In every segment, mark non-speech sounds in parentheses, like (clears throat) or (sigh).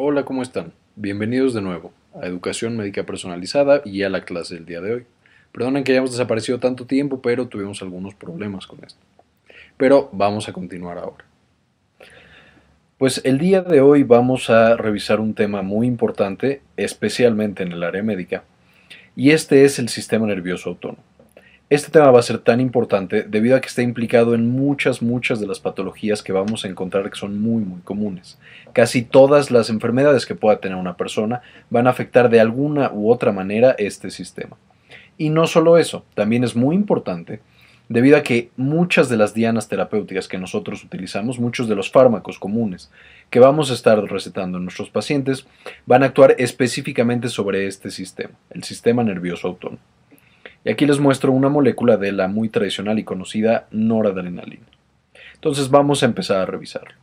Hola, ¿cómo están? Bienvenidos de nuevo a Educación Médica Personalizada y a la clase del día de hoy. Perdonen que hayamos desaparecido tanto tiempo, pero tuvimos algunos problemas con esto. Pero vamos a continuar ahora. Pues el día de hoy vamos a revisar un tema muy importante, especialmente en el área médica, y este es el sistema nervioso autónomo. Este tema va a ser tan importante debido a que está implicado en muchas, muchas de las patologías que vamos a encontrar que son muy, muy comunes. Casi todas las enfermedades que pueda tener una persona van a afectar de alguna u otra manera este sistema. Y no solo eso, también es muy importante debido a que muchas de las dianas terapéuticas que nosotros utilizamos, muchos de los fármacos comunes que vamos a estar recetando en nuestros pacientes, van a actuar específicamente sobre este sistema, el sistema nervioso autónomo. Y aquí les muestro una molécula de la muy tradicional y conocida noradrenalina. Entonces vamos a empezar a revisarlo.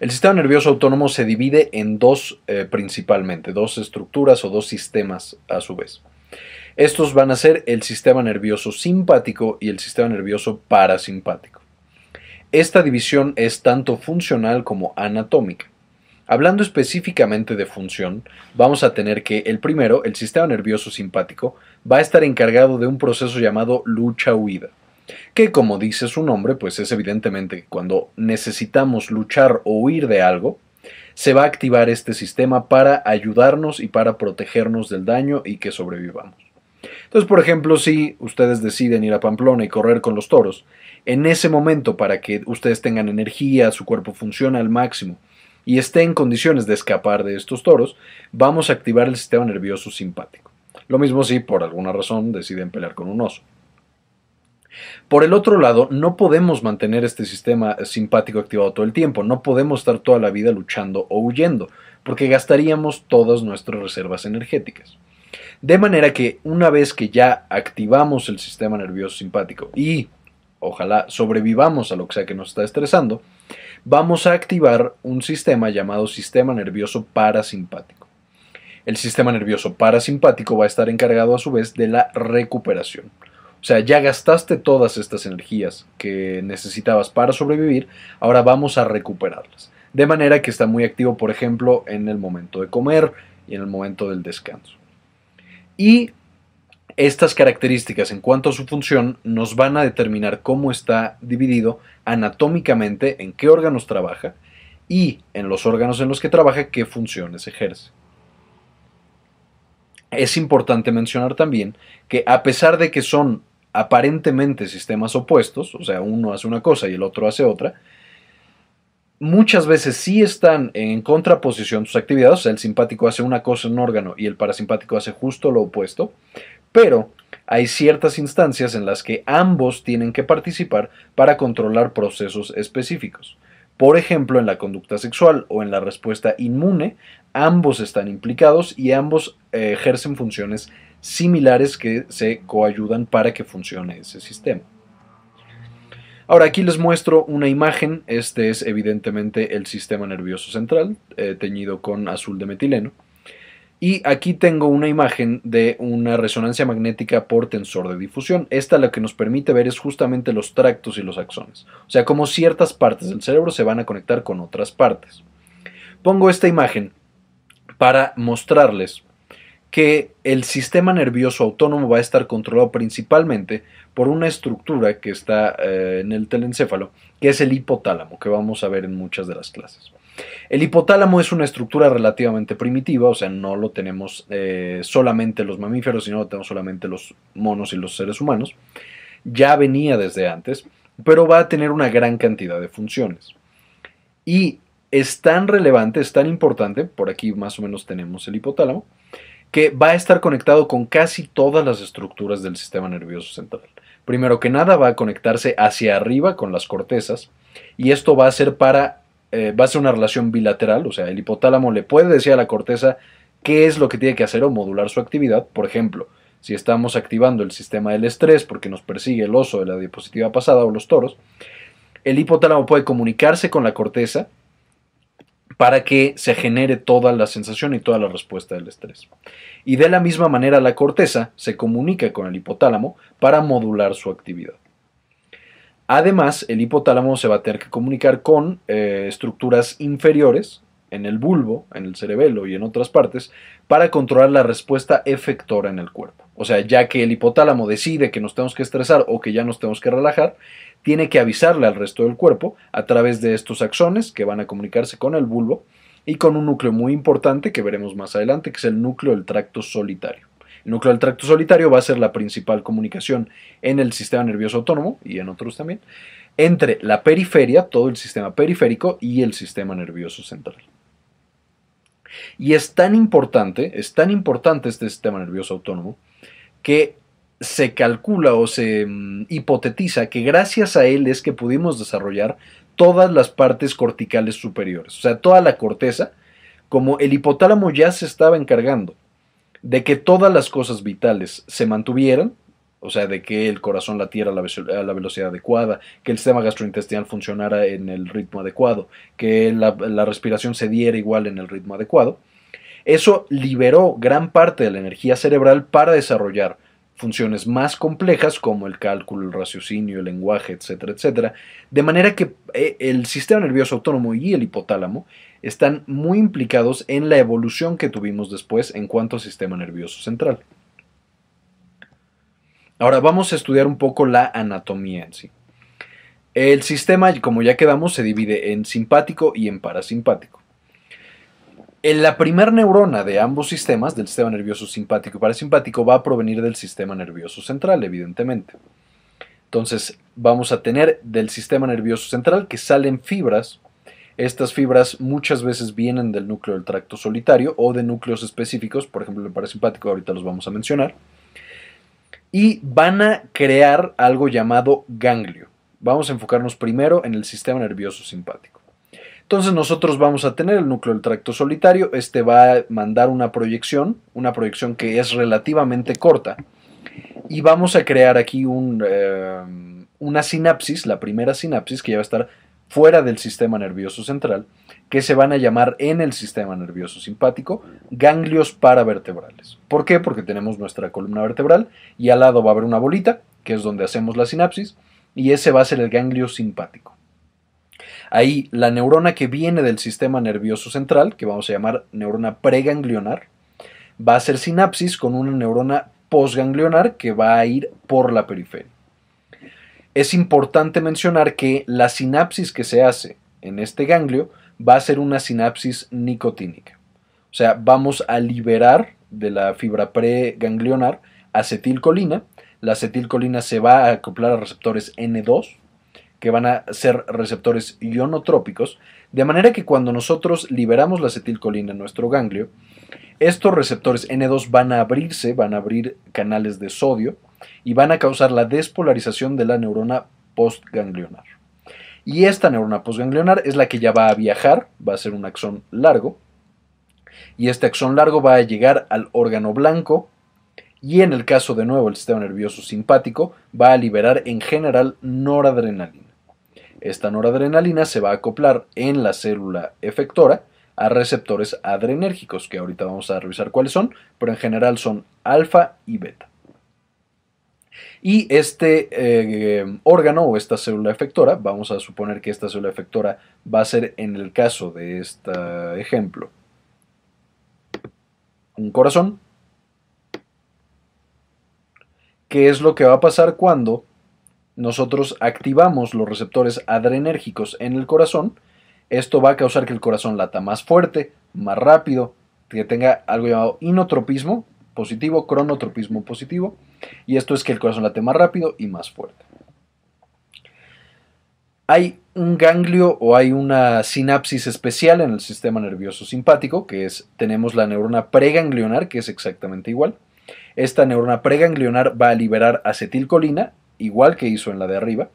El sistema nervioso autónomo se divide en dos eh, principalmente, dos estructuras o dos sistemas a su vez. Estos van a ser el sistema nervioso simpático y el sistema nervioso parasimpático. Esta división es tanto funcional como anatómica. Hablando específicamente de función, vamos a tener que el primero, el sistema nervioso simpático, va a estar encargado de un proceso llamado lucha-huida, que como dice su nombre, pues es evidentemente que cuando necesitamos luchar o huir de algo, se va a activar este sistema para ayudarnos y para protegernos del daño y que sobrevivamos. Entonces, por ejemplo, si ustedes deciden ir a Pamplona y correr con los toros, en ese momento para que ustedes tengan energía, su cuerpo funcione al máximo y esté en condiciones de escapar de estos toros, vamos a activar el sistema nervioso simpático. Lo mismo si por alguna razón deciden pelear con un oso. Por el otro lado, no podemos mantener este sistema simpático activado todo el tiempo, no podemos estar toda la vida luchando o huyendo, porque gastaríamos todas nuestras reservas energéticas. De manera que una vez que ya activamos el sistema nervioso simpático y ojalá sobrevivamos a lo que sea que nos está estresando, vamos a activar un sistema llamado sistema nervioso parasimpático. El sistema nervioso parasimpático va a estar encargado a su vez de la recuperación. O sea, ya gastaste todas estas energías que necesitabas para sobrevivir, ahora vamos a recuperarlas. De manera que está muy activo, por ejemplo, en el momento de comer y en el momento del descanso. Y estas características en cuanto a su función nos van a determinar cómo está dividido anatómicamente, en qué órganos trabaja y en los órganos en los que trabaja qué funciones ejerce. Es importante mencionar también que a pesar de que son aparentemente sistemas opuestos, o sea, uno hace una cosa y el otro hace otra, muchas veces sí están en contraposición sus actividades, o sea, el simpático hace una cosa en un órgano y el parasimpático hace justo lo opuesto, pero hay ciertas instancias en las que ambos tienen que participar para controlar procesos específicos. Por ejemplo, en la conducta sexual o en la respuesta inmune, ambos están implicados y ambos eh, ejercen funciones similares que se coayudan para que funcione ese sistema. Ahora aquí les muestro una imagen, este es evidentemente el sistema nervioso central, eh, teñido con azul de metileno. Y aquí tengo una imagen de una resonancia magnética por tensor de difusión. Esta lo que nos permite ver es justamente los tractos y los axones. O sea, cómo ciertas partes del cerebro se van a conectar con otras partes. Pongo esta imagen para mostrarles que el sistema nervioso autónomo va a estar controlado principalmente por una estructura que está eh, en el telencéfalo, que es el hipotálamo, que vamos a ver en muchas de las clases. El hipotálamo es una estructura relativamente primitiva, o sea, no lo tenemos eh, solamente los mamíferos, sino lo tenemos solamente los monos y los seres humanos. Ya venía desde antes, pero va a tener una gran cantidad de funciones. Y es tan relevante, es tan importante, por aquí más o menos tenemos el hipotálamo, que va a estar conectado con casi todas las estructuras del sistema nervioso central. Primero que nada va a conectarse hacia arriba con las cortezas y esto va a ser para eh, va a ser una relación bilateral, o sea, el hipotálamo le puede decir a la corteza qué es lo que tiene que hacer o modular su actividad. Por ejemplo, si estamos activando el sistema del estrés porque nos persigue el oso de la diapositiva pasada o los toros, el hipotálamo puede comunicarse con la corteza para que se genere toda la sensación y toda la respuesta del estrés. Y de la misma manera la corteza se comunica con el hipotálamo para modular su actividad. Además, el hipotálamo se va a tener que comunicar con eh, estructuras inferiores en el bulbo, en el cerebelo y en otras partes, para controlar la respuesta efectora en el cuerpo. O sea, ya que el hipotálamo decide que nos tenemos que estresar o que ya nos tenemos que relajar, tiene que avisarle al resto del cuerpo a través de estos axones que van a comunicarse con el bulbo y con un núcleo muy importante que veremos más adelante, que es el núcleo del tracto solitario. El núcleo del tracto solitario va a ser la principal comunicación en el sistema nervioso autónomo y en otros también, entre la periferia, todo el sistema periférico y el sistema nervioso central. Y es tan importante, es tan importante este sistema nervioso autónomo, que se calcula o se mm, hipotetiza que gracias a él es que pudimos desarrollar todas las partes corticales superiores, o sea, toda la corteza, como el hipotálamo ya se estaba encargando de que todas las cosas vitales se mantuvieran, o sea, de que el corazón latiera a la, velocidad adecuada, que el sistema gastrointestinal funcionara en el ritmo adecuado, que la, la respiración se diera igual en el ritmo adecuado, eso liberó gran parte de la energía cerebral para desarrollar funciones más complejas como el cálculo, el raciocinio, el lenguaje, etcétera, etcétera, de manera que eh, el sistema nervioso autónomo y el hipotálamo están muy implicados en la evolución que tuvimos después en cuanto al sistema nervioso central. Ahora vamos a estudiar un poco la anatomía en sí. El sistema, como ya quedamos, se divide en simpático y en parasimpático. En la primera neurona de ambos sistemas, del sistema nervioso simpático y parasimpático, va a provenir del sistema nervioso central, evidentemente. Entonces, vamos a tener del sistema nervioso central que salen fibras. Estas fibras muchas veces vienen del núcleo del tracto solitario o de núcleos específicos, por ejemplo, el parasimpático, ahorita los vamos a mencionar y van a crear algo llamado ganglio. Vamos a enfocarnos primero en el sistema nervioso simpático. Entonces nosotros vamos a tener el núcleo del tracto solitario, este va a mandar una proyección, una proyección que es relativamente corta, y vamos a crear aquí un, eh, una sinapsis, la primera sinapsis que ya va a estar fuera del sistema nervioso central, que se van a llamar en el sistema nervioso simpático ganglios paravertebrales. ¿Por qué? Porque tenemos nuestra columna vertebral y al lado va a haber una bolita, que es donde hacemos la sinapsis, y ese va a ser el ganglio simpático. Ahí la neurona que viene del sistema nervioso central, que vamos a llamar neurona preganglionar, va a hacer sinapsis con una neurona postganglionar que va a ir por la periferia. Es importante mencionar que la sinapsis que se hace en este ganglio va a ser una sinapsis nicotínica. O sea, vamos a liberar de la fibra preganglionar acetilcolina. La acetilcolina se va a acoplar a receptores N2, que van a ser receptores ionotrópicos, de manera que cuando nosotros liberamos la acetilcolina en nuestro ganglio, estos receptores N2 van a abrirse, van a abrir canales de sodio y van a causar la despolarización de la neurona postganglionar. Y esta neurona postganglionar es la que ya va a viajar, va a ser un axón largo. Y este axón largo va a llegar al órgano blanco y en el caso de nuevo el sistema nervioso simpático va a liberar en general noradrenalina. Esta noradrenalina se va a acoplar en la célula efectora a receptores adrenérgicos, que ahorita vamos a revisar cuáles son, pero en general son alfa y beta. Y este eh, órgano o esta célula efectora, vamos a suponer que esta célula efectora va a ser en el caso de este ejemplo un corazón. ¿Qué es lo que va a pasar cuando nosotros activamos los receptores adrenérgicos en el corazón? Esto va a causar que el corazón lata más fuerte, más rápido, que tenga algo llamado inotropismo positivo, cronotropismo positivo, y esto es que el corazón late más rápido y más fuerte. Hay un ganglio o hay una sinapsis especial en el sistema nervioso simpático, que es, tenemos la neurona preganglionar, que es exactamente igual. Esta neurona preganglionar va a liberar acetilcolina, igual que hizo en la de arriba,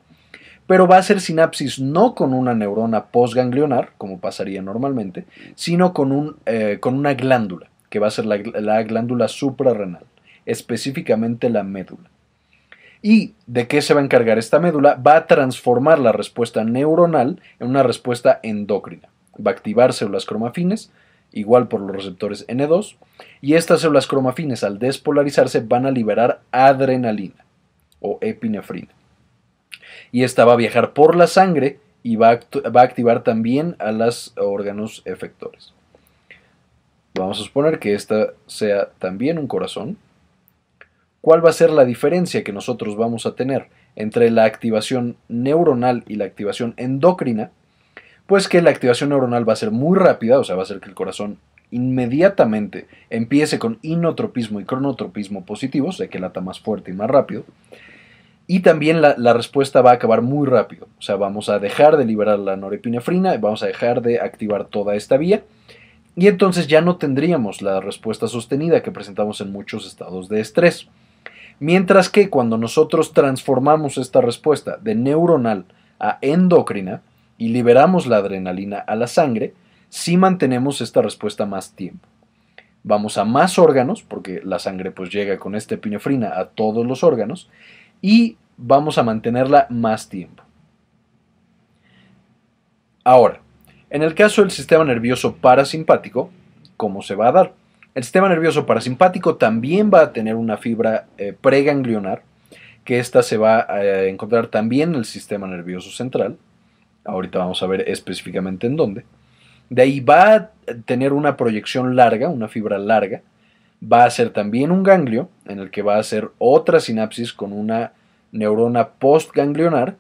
pero va a hacer sinapsis no con una neurona postganglionar, como pasaría normalmente, sino con, un, eh, con una glándula, que va a ser la, la glándula suprarrenal específicamente la médula. ¿Y de qué se va a encargar esta médula? Va a transformar la respuesta neuronal en una respuesta endocrina. Va a activar células cromafines, igual por los receptores N2, y estas células cromafines al despolarizarse van a liberar adrenalina o epinefrina. Y esta va a viajar por la sangre y va a, va a activar también a los órganos efectores. Vamos a suponer que esta sea también un corazón. ¿Cuál va a ser la diferencia que nosotros vamos a tener entre la activación neuronal y la activación endocrina? Pues que la activación neuronal va a ser muy rápida, o sea, va a ser que el corazón inmediatamente empiece con inotropismo y cronotropismo positivos, o sea, que lata más fuerte y más rápido. Y también la, respuesta va a acabar muy rápido. O sea, vamos a dejar de liberar la norepinefrina, vamos a dejar de activar toda esta vía. Y entonces ya no tendríamos la respuesta sostenida que presentamos en muchos estados de estrés. Mientras que cuando nosotros transformamos esta respuesta de neuronal a endocrina y liberamos la adrenalina a la sangre, sí mantenemos esta respuesta más tiempo. Vamos a más órganos, porque la sangre pues llega con esta epinefrina a todos los órganos, y vamos a mantenerla más tiempo. Ahora, en el caso del sistema nervioso parasimpático, ¿cómo se va a dar? El sistema nervioso parasimpático también va a tener una fibra eh, preganglionar, que esta se va a encontrar también en el sistema nervioso central. Ahorita vamos a ver específicamente en dónde. De ahí va a tener una proyección larga, una fibra larga, va a ser también un ganglio en el que va a ser otra sinapsis con una neurona postganglionar.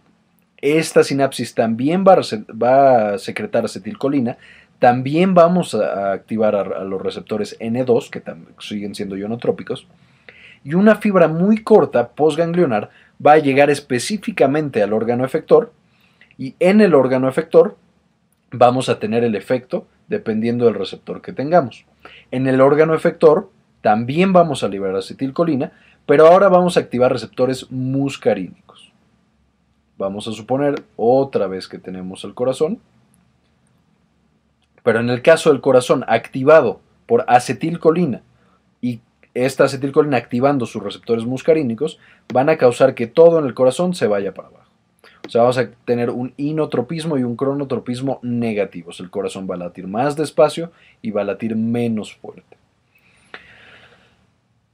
Esta sinapsis también va a, secretar acetilcolina. También vamos a, activar a, los receptores N2, que siguen siendo ionotrópicos. Y una fibra muy corta postganglionar va a llegar específicamente al órgano efector. Y en el órgano efector vamos a tener el efecto dependiendo del receptor que tengamos. En el órgano efector también vamos a liberar acetilcolina, pero ahora vamos a activar receptores muscarínicos. Vamos a suponer otra vez que tenemos el corazón, pero en el caso del corazón activado por acetilcolina y esta acetilcolina activando sus receptores muscarínicos, van a causar que todo en el corazón se vaya para abajo. O sea, vamos a tener un inotropismo y un cronotropismo negativos. El corazón va a latir más despacio y va a latir menos fuerte.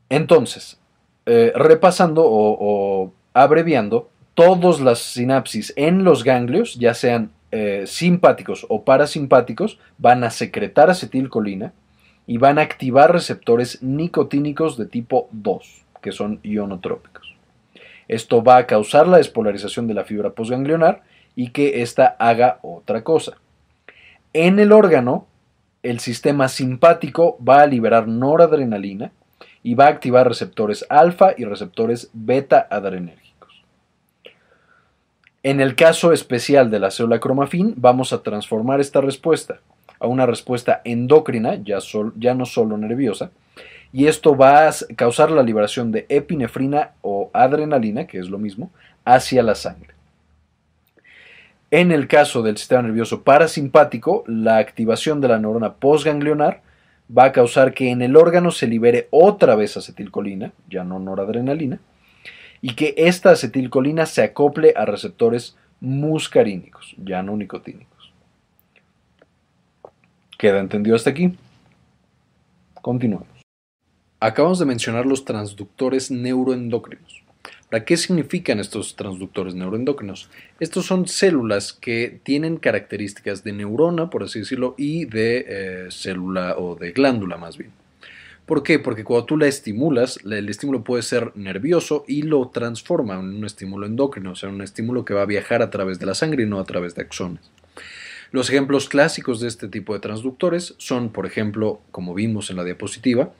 Entonces, eh, repasando o, abreviando, todas las sinapsis en los ganglios, ya sean eh, simpáticos o parasimpáticos, van a secretar acetilcolina y van a activar receptores nicotínicos de tipo 2, que son ionotrópicos. Esto va a causar la despolarización de la fibra postganglionar y que ésta haga otra cosa. En el órgano, el sistema simpático va a liberar noradrenalina y va a activar receptores alfa y receptores beta adrenérgicos. En el caso especial de la célula cromafin, vamos a transformar esta respuesta a una respuesta endocrina, ya, ya no solo nerviosa, y esto va a causar la liberación de epinefrina o adrenalina, que es lo mismo, hacia la sangre. En el caso del sistema nervioso parasimpático, la activación de la neurona postganglionar va a causar que en el órgano se libere otra vez acetilcolina, ya no noradrenalina, y que esta acetilcolina se acople a receptores muscarínicos, ya no nicotínicos. ¿Queda entendido hasta aquí? Continuamos. Acabamos de mencionar los transductores neuroendocrinos. ¿Para qué significan estos transductores neuroendocrinos? Estos son células que tienen características de neurona, por así decirlo, y de eh, célula o de glándula más bien. ¿Por qué? Porque cuando tú la estimulas, el estímulo puede ser nervioso y lo transforma en un estímulo endocrino, o sea, un estímulo que va a viajar a través de la sangre y no a través de axones. Los ejemplos clásicos de este tipo de transductores son, por ejemplo, como vimos en la diapositiva,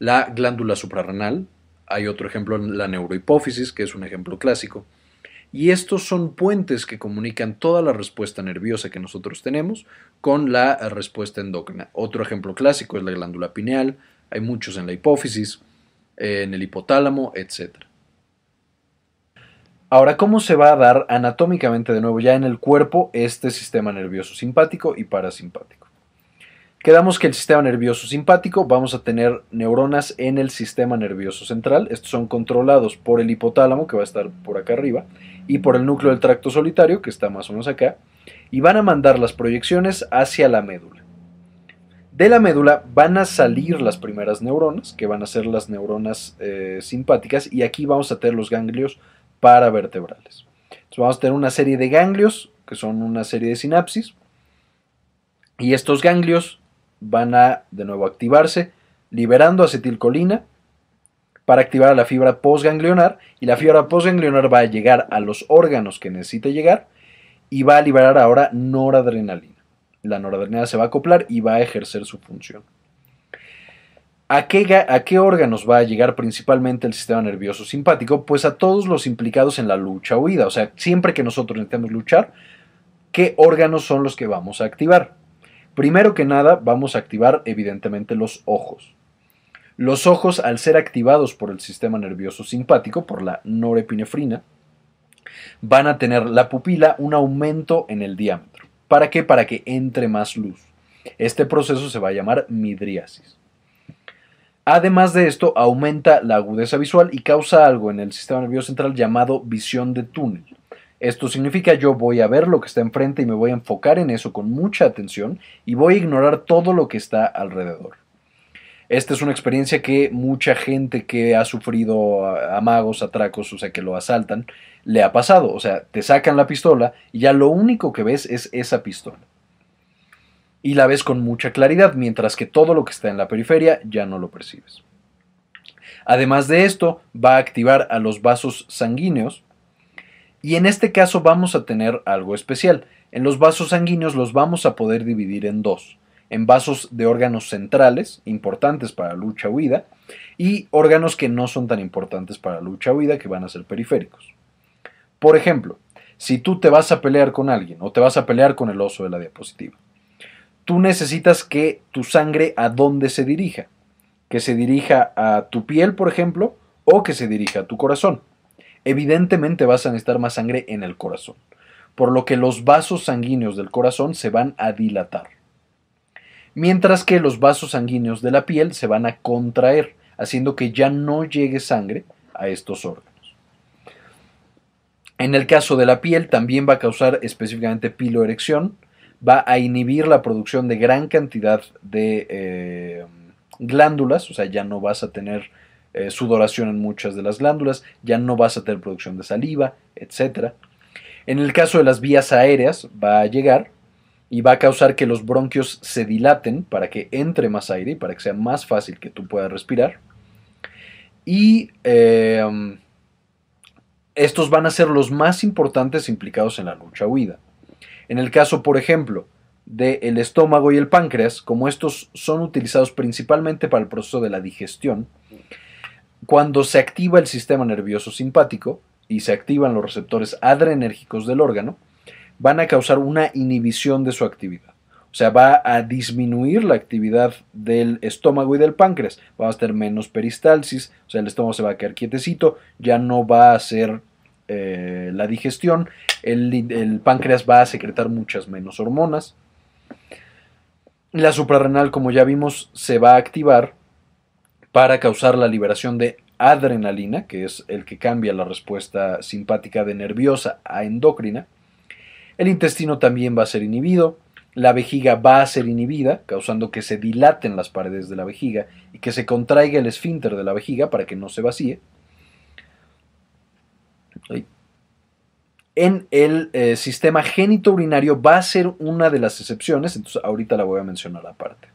la glándula suprarrenal, hay otro ejemplo, la neurohipófisis, que es un ejemplo clásico. Y estos son puentes que comunican toda la respuesta nerviosa que nosotros tenemos con la respuesta endócrina. Otro ejemplo clásico es la glándula pineal, hay muchos en la hipófisis, en el hipotálamo, etc. Ahora, ¿cómo se va a dar anatómicamente de nuevo ya en el cuerpo este sistema nervioso simpático y parasimpático? Quedamos que el sistema nervioso simpático vamos a tener neuronas en el sistema nervioso central. Estos son controlados por el hipotálamo, que va a estar por acá arriba, y por el núcleo del tracto solitario, que está más o menos acá, y van a mandar las proyecciones hacia la médula. De la médula van a salir las primeras neuronas, que van a ser las neuronas eh, simpáticas, y aquí vamos a tener los ganglios paravertebrales. Vamos a tener una serie de ganglios que son una serie de sinapsis. Y estos ganglios van a de nuevo activarse, liberando acetilcolina para activar a la fibra postganglionar. Y la fibra postganglionar va a llegar a los órganos que necesite llegar y va a liberar ahora noradrenalina. La noradrenalina se va a acoplar y va a ejercer su función. ¿A qué, ¿A qué, órganos va a llegar principalmente el sistema nervioso simpático? Pues a todos los implicados en la lucha huida. O sea, siempre que nosotros necesitamos luchar, ¿qué órganos son los que vamos a activar? Primero que nada, vamos a activar evidentemente los ojos. Los ojos, al ser activados por el sistema nervioso simpático, por la norepinefrina, van a tener la pupila un aumento en el diámetro. ¿Para qué? Para que entre más luz. Este proceso se va a llamar midriasis. Además de esto, aumenta la agudeza visual y causa algo en el sistema nervioso central llamado visión de túnel. Esto significa yo voy a ver lo que está enfrente y me voy a enfocar en eso con mucha atención y voy a ignorar todo lo que está alrededor. Esta es una experiencia que mucha gente que ha sufrido amagos, atracos, o sea, que lo asaltan, le ha pasado. O sea, te sacan la pistola y ya lo único que ves es esa pistola y la ves con mucha claridad, mientras que todo lo que está en la periferia ya no lo percibes. Además de esto, va a activar a los vasos sanguíneos y en este caso vamos a tener algo especial. En los vasos sanguíneos los vamos a poder dividir en dos, en vasos de órganos centrales, importantes para lucha huida, y órganos que no son tan importantes para lucha huida, que van a ser periféricos. Por ejemplo, si tú te vas a pelear con alguien o te vas a pelear con el oso de la diapositiva, tú necesitas que tu sangre a dónde se dirija. Que se dirija a tu piel, por ejemplo, o que se dirija a tu corazón. Evidentemente vas a necesitar más sangre en el corazón, por lo que los vasos sanguíneos del corazón se van a dilatar. Mientras que los vasos sanguíneos de la piel se van a contraer, haciendo que ya no llegue sangre a estos órganos. En el caso de la piel también va a causar específicamente piloerección, va a inhibir la producción de gran cantidad de eh, glándulas, o sea, ya no vas a tener eh, sudoración en muchas de las glándulas, ya no vas a tener producción de saliva, etc. En el caso de las vías aéreas, va a llegar y va a causar que los bronquios se dilaten para que entre más aire y para que sea más fácil que tú puedas respirar. Y eh, estos van a ser los más importantes implicados en la lucha huida. En el caso, por ejemplo, del estómago y el páncreas, como estos son utilizados principalmente para el proceso de la digestión, cuando se activa el sistema nervioso simpático y se activan los receptores adrenérgicos del órgano, van a causar una inhibición de su actividad. O sea, va a disminuir la actividad del estómago y del páncreas. Va a tener menos peristalsis, o sea, el estómago se va a quedar quietecito, ya no va a hacer eh, la digestión el, páncreas va a secretar muchas menos hormonas. La suprarrenal, como ya vimos, se va a activar para causar la liberación de adrenalina, que es el que cambia la respuesta simpática de nerviosa a endocrina. El intestino también va a ser inhibido. La vejiga va a ser inhibida, causando que se dilaten las paredes de la vejiga y que se contraiga el esfínter de la vejiga para que no se vacíe en el eh, sistema sistema urinario va a ser una de las excepciones, entonces ahorita la voy a mencionar aparte.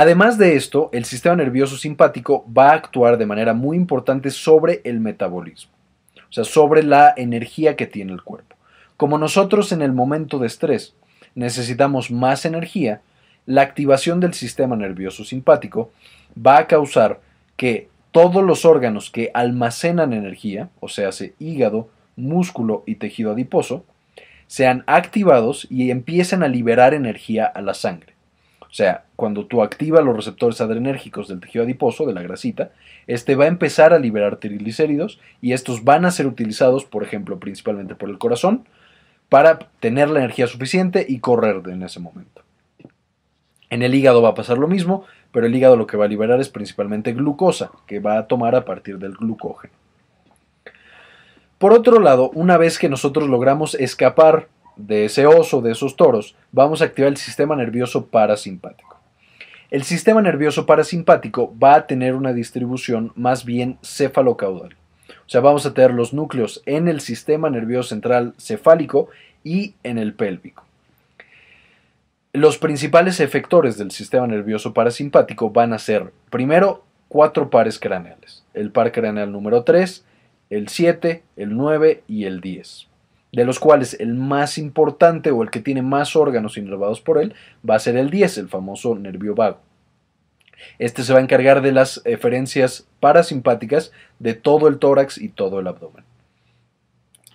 Además de esto, el sistema nervioso simpático va a actuar de manera muy importante sobre el metabolismo, o sea, sobre la energía que tiene el cuerpo. Como nosotros en el momento de estrés necesitamos más energía, la activación del sistema nervioso simpático va a causar que todos los órganos que almacenan energía, o sea, hígado, músculo y tejido adiposo, sean activados y empiecen a liberar energía a la sangre. O sea, cuando tú activas los receptores adrenérgicos del tejido adiposo, de la grasita, este va a empezar a liberar triglicéridos y estos van a ser utilizados, por ejemplo, principalmente por el corazón, para tener la energía suficiente y correr en ese momento. En el hígado va a pasar lo mismo, pero el hígado lo que va a liberar es principalmente glucosa, que va a tomar a partir del glucógeno. Por otro lado, una vez que nosotros logramos escapar de ese oso, de esos toros, vamos a activar el sistema nervioso parasimpático. El sistema nervioso parasimpático va a tener una distribución más bien cefalocaudal. O sea, vamos a tener los núcleos en el sistema nervioso central cefálico y en el pélvico. Los principales efectores del sistema nervioso parasimpático van a ser, primero, cuatro pares craneales. El par craneal número 3, el 7, el 9 y el 10. De los cuales el más importante o el que tiene más órganos inervados por él va a ser el 10, el famoso nervio vago. Este se va a encargar de las eferencias parasimpáticas de todo el tórax y todo el abdomen.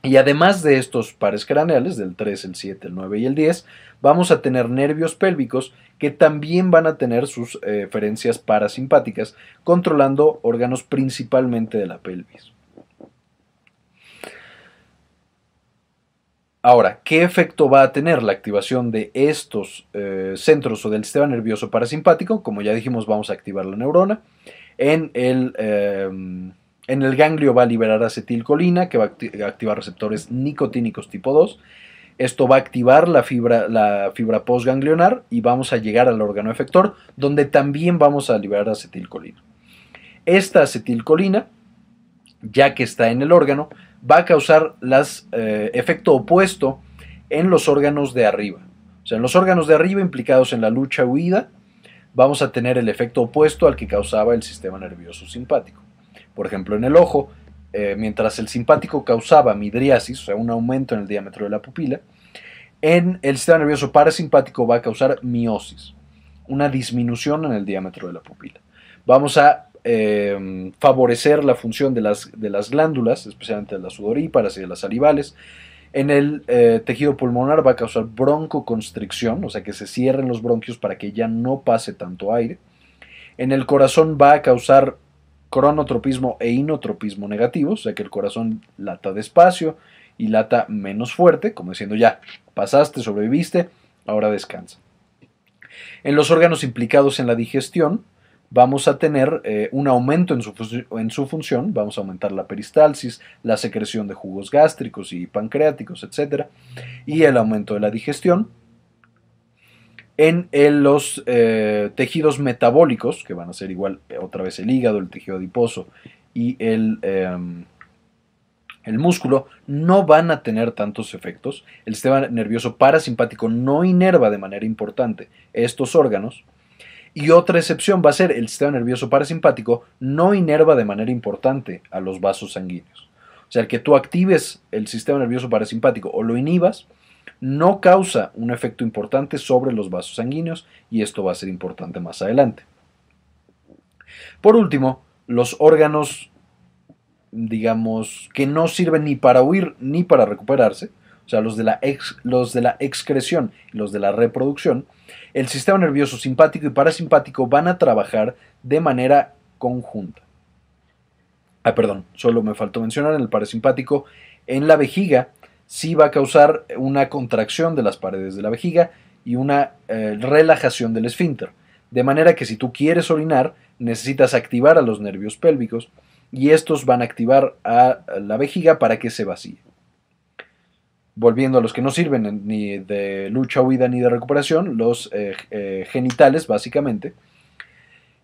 Y además de estos pares craneales, del 3, el 7, el 9 y el 10, vamos a tener nervios pélvicos que también van a tener sus eh, eferencias parasimpáticas, controlando órganos principalmente de la pelvis. Ahora, ¿qué efecto va a tener la activación de estos eh, centros o del sistema nervioso parasimpático? Como ya dijimos, vamos a activar la neurona. En el, em, en el ganglio va a liberar acetilcolina, que va a activar receptores nicotínicos tipo 2. Esto va a activar la fibra, la fibra postganglionar y vamos a llegar al órgano efector, donde también vamos a liberar acetilcolina. Esta acetilcolina, ya que está en el órgano, va a causar el eh, efecto opuesto en los órganos de arriba. O sea, en los órganos de arriba implicados en la lucha huida, vamos a tener el efecto opuesto al que causaba el sistema nervioso simpático. Por ejemplo, en el ojo, eh, mientras el simpático causaba midriasis, o sea, un aumento en el diámetro de la pupila, en el sistema nervioso parasimpático va a causar miosis, una disminución en el diámetro de la pupila. Vamos a eh, favorecer la función de las, de las, glándulas, especialmente de las sudoríparas y de las salivales. En el eh, tejido pulmonar va a causar broncoconstricción, o sea que se cierren los bronquios para que ya no pase tanto aire. En el corazón va a causar cronotropismo e inotropismo negativos, o sea que el corazón lata despacio y lata menos fuerte, como diciendo ya, pasaste, sobreviviste, ahora descansa. En los órganos implicados en la digestión, vamos a tener eh, un aumento en su, en su, función, vamos a aumentar la peristalsis, la secreción de jugos gástricos y pancreáticos, etc. Y el aumento de la digestión. En, los eh, tejidos metabólicos, que van a ser igual eh, otra vez el hígado, el tejido adiposo y el, em, el músculo, no van a tener tantos efectos. El sistema nervioso parasimpático no inerva de manera importante estos órganos y otra excepción va a ser el sistema nervioso parasimpático no inerva de manera importante a los vasos sanguíneos. O sea, el que tú actives el sistema nervioso parasimpático o lo inhibas no causa un efecto importante sobre los vasos sanguíneos y esto va a ser importante más adelante. Por último, los órganos, digamos, que no sirven ni para huir ni para recuperarse, o sea, los de la, los de la excreción y los de la reproducción, el sistema nervioso simpático y parasimpático van a trabajar de manera conjunta. Ah, perdón, solo me faltó mencionar en el parasimpático, en la vejiga sí va a causar una contracción de las paredes de la vejiga y una eh, relajación del esfínter. De manera que si tú quieres orinar, necesitas activar a los nervios pélvicos y estos van a activar a la vejiga para que se vacíe volviendo a los que no sirven ni de lucha, huida ni de recuperación, los eh, eh, genitales básicamente,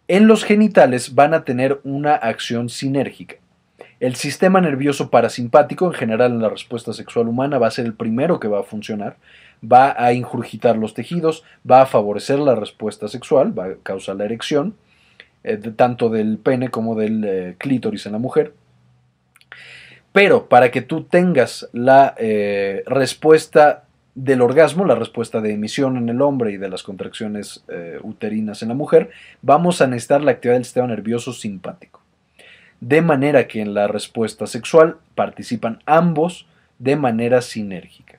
en los genitales van a tener una acción sinérgica. El sistema nervioso parasimpático, en general en la respuesta sexual humana, va a ser el primero que va a funcionar, va a injurgitar los tejidos, va a favorecer la respuesta sexual, va a causar la erección, eh, tanto del pene como del clítoris en la mujer. Pero para que tú tengas la eh, respuesta del orgasmo, la respuesta de emisión en el hombre y de las contracciones eh, uterinas en la mujer, vamos a necesitar la actividad del sistema nervioso simpático. De manera que en la respuesta sexual participan ambos de manera sinérgica.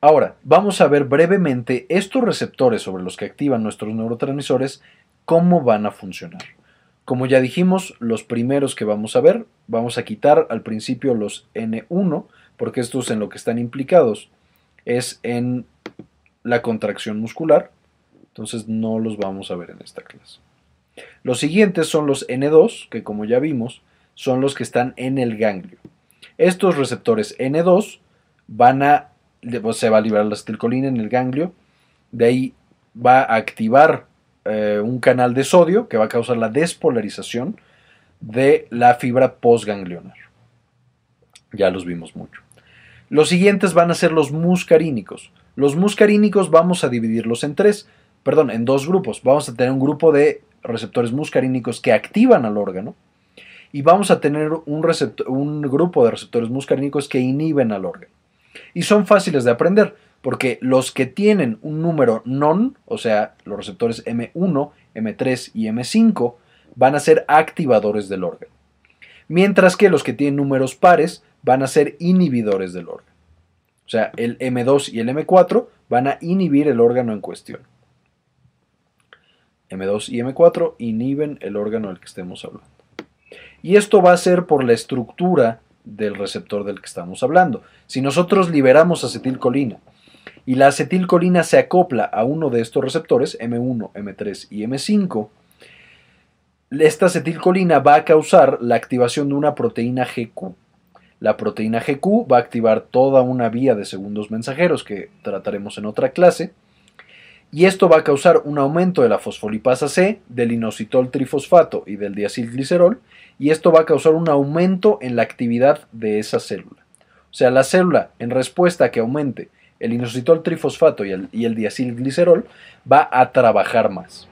Ahora, vamos a ver brevemente estos receptores sobre los que activan nuestros neurotransmisores, cómo van a funcionar. Como ya dijimos, los primeros que vamos a ver, vamos a quitar al principio los N1, porque estos en lo que están implicados es en la contracción muscular, entonces no los vamos a ver en esta clase. Los siguientes son los N2, que como ya vimos, son los que están en el ganglio. Estos receptores N2 van a, se va a liberar la acetilcolina en el ganglio, de ahí va a activar eh, un canal de sodio que va a causar la despolarización de la fibra postganglionar. Ya los vimos mucho. Los siguientes van a ser los muscarínicos. Los muscarínicos vamos a dividirlos en tres, perdón, en dos grupos. Vamos a tener un grupo de receptores muscarínicos que activan al órgano y vamos a tener un, un grupo de receptores muscarínicos que inhiben al órgano. Y son fáciles de aprender porque los que tienen un número non, o sea, los receptores M1, M3 y M5, van a ser activadores del órgano. Mientras que los que tienen números pares van a ser inhibidores del órgano. O sea, el M2 y el M4 van a inhibir el órgano en cuestión. M2 y M4 inhiben el órgano del que estemos hablando. Y esto va a ser por la estructura del receptor del que estamos hablando. Si nosotros liberamos acetilcolina y la acetilcolina se acopla a uno de estos receptores, M1, M3 y M5, esta acetilcolina va a causar la activación de una proteína GQ. La proteína GQ va a activar toda una vía de segundos mensajeros que trataremos en otra clase. Y esto va a causar un aumento de la fosfolipasa C, del inositol trifosfato y del diacilglicerol. Y esto va a causar un aumento en la actividad de esa célula. O sea, la célula, en respuesta a que aumente el inositol trifosfato y el, diacilglicerol, va a trabajar más.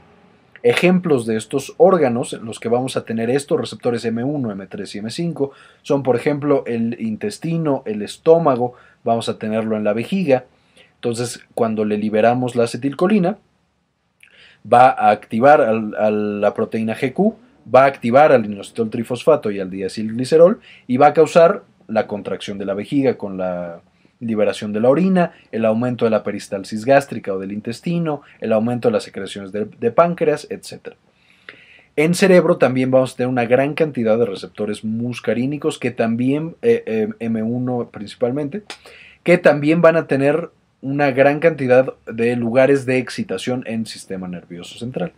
Ejemplos de estos órganos en los que vamos a tener estos receptores M1, M3 y M5 son, por ejemplo, el intestino, el estómago, vamos a tenerlo en la vejiga. Entonces, cuando le liberamos la acetilcolina, va a activar a la proteína GQ, va a activar al inositol trifosfato y al diacilglicerol y va a causar la contracción de la vejiga con la liberación de la orina, el aumento de la peristalsis gástrica o del intestino, el aumento de las secreciones de, páncreas, etc. En cerebro también vamos a tener una gran cantidad de receptores muscarínicos que también, eh, eh, M1 principalmente, que también van a tener una gran cantidad de lugares de excitación en el sistema nervioso central.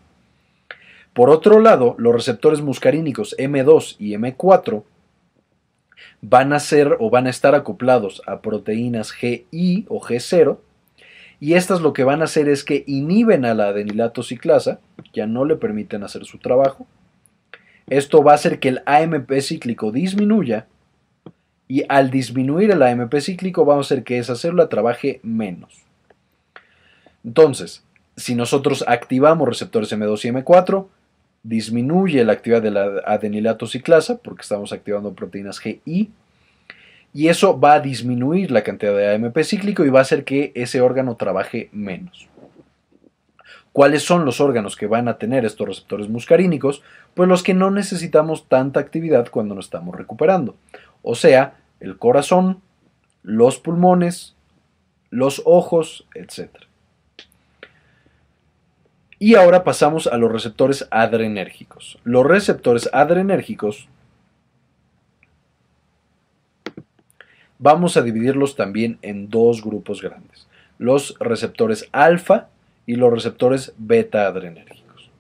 Por otro lado, los receptores muscarínicos M2 y M4 van a ser o van a estar acoplados a proteínas GI o G0 y estas lo que van a hacer es que inhiben a la adenilato ciclasa, ya no le permiten hacer su trabajo. Esto va a hacer que el AMP cíclico disminuya y al disminuir el AMP cíclico va a hacer que esa célula trabaje menos. Entonces, si nosotros activamos receptores M2 y M4, disminuye la actividad de la adenilato ciclasa porque estamos activando proteínas GI y eso va a disminuir la cantidad de AMP cíclico y va a hacer que ese órgano trabaje menos. ¿Cuáles son los órganos que van a tener estos receptores muscarínicos? Pues los que no necesitamos tanta actividad cuando nos estamos recuperando. O sea, el corazón, los pulmones, los ojos, etc. Y ahora pasamos a los receptores adrenérgicos. Los receptores adrenérgicos vamos a dividirlos también en dos grupos grandes. Los receptores alfa y los receptores beta adrenérgicos.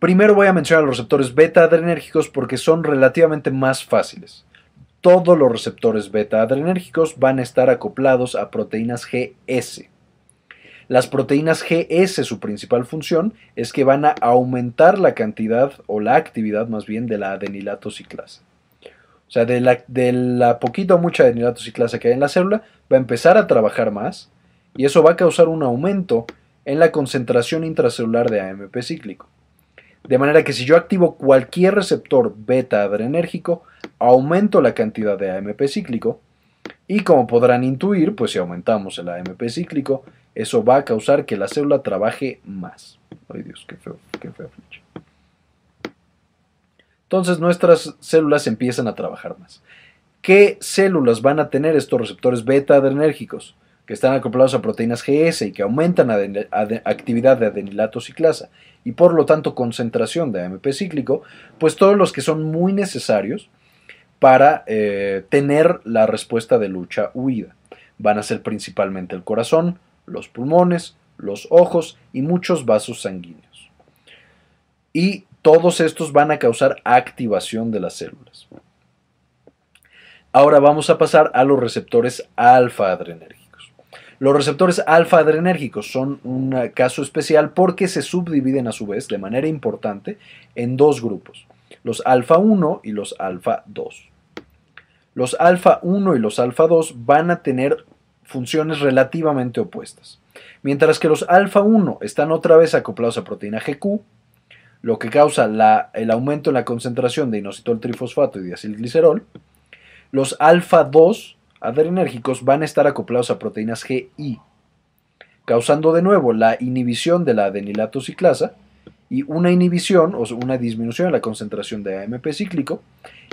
Primero voy a mencionar los receptores beta adrenérgicos porque son relativamente más fáciles. Todos los receptores beta adrenérgicos van a estar acoplados a proteínas GS. Las proteínas GS, su principal función es que van a aumentar la cantidad o la actividad más bien de la adenilato ciclasa. O sea, de la, de la poquita o mucha adenilato ciclasa que hay en la célula, va a empezar a trabajar más y eso va a causar un aumento en la concentración intracelular de AMP cíclico. De manera que si yo activo cualquier receptor beta adrenérgico, aumento la cantidad de AMP cíclico y como podrán intuir, pues si aumentamos el AMP cíclico, eso va a causar que la célula trabaje más. Ay Dios, qué feo, qué feo Entonces nuestras células empiezan a trabajar más. ¿Qué células van a tener estos receptores beta adrenérgicos que están acoplados a proteínas GS y que aumentan la actividad de adenilato ciclasa y por lo tanto concentración de AMP cíclico? Pues todos los que son muy necesarios para eh, tener la respuesta de lucha-huida. Van a ser principalmente el corazón, los pulmones, los ojos y muchos vasos sanguíneos. Y todos estos van a causar activación de las células. Ahora vamos a pasar a los receptores alfa adrenérgicos. Los receptores alfa-adrenérgicos son un caso especial porque se subdividen a su vez de manera importante en dos grupos, los alfa 1 y los alfa 2. Los alfa 1 y los alfa 2 van a tener funciones relativamente opuestas. Mientras que los alfa 1 están otra vez acoplados a proteína GQ, lo que causa el aumento en la concentración de inositol trifosfato y diacilglicerol, los alfa 2 adrenérgicos van a estar acoplados a proteínas GI, causando de nuevo la inhibición de la adenilato ciclasa y una inhibición o una disminución en la concentración de AMP cíclico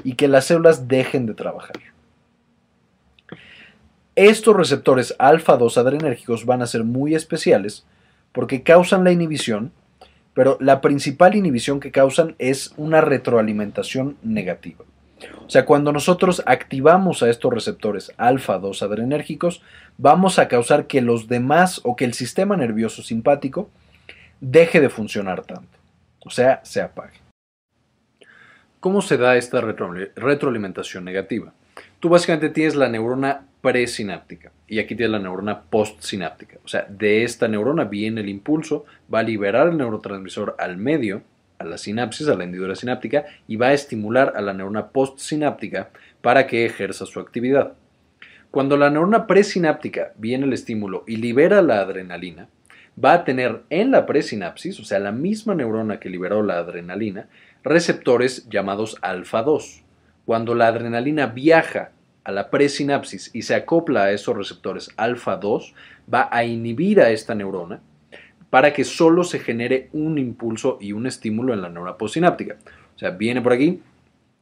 y que las células dejen de trabajar. Estos receptores alfa 2 adrenérgicos van a ser muy especiales porque causan la inhibición, pero la principal inhibición que causan es una retroalimentación negativa. O sea, cuando nosotros activamos a estos receptores alfa 2 adrenérgicos, vamos a causar que los demás o que el sistema nervioso simpático deje de funcionar tanto. O sea, se apague. ¿Cómo se da esta retroalimentación negativa? Tú básicamente tienes la neurona presináptica y aquí tienes la neurona postsináptica. O sea, de esta neurona viene el impulso, va a liberar el neurotransmisor al medio a la sinapsis, a la hendidura sináptica, y va a estimular a la neurona postsináptica para que ejerza su actividad. Cuando la neurona presináptica viene el estímulo y libera la adrenalina, va a tener en la presinapsis, o sea, la misma neurona que liberó la adrenalina, receptores llamados alfa 2. Cuando la adrenalina viaja a la presinapsis y se acopla a esos receptores alfa 2, va a inhibir a esta neurona para que solo se genere un impulso y un estímulo en la neurona postsináptica. O sea, viene por aquí,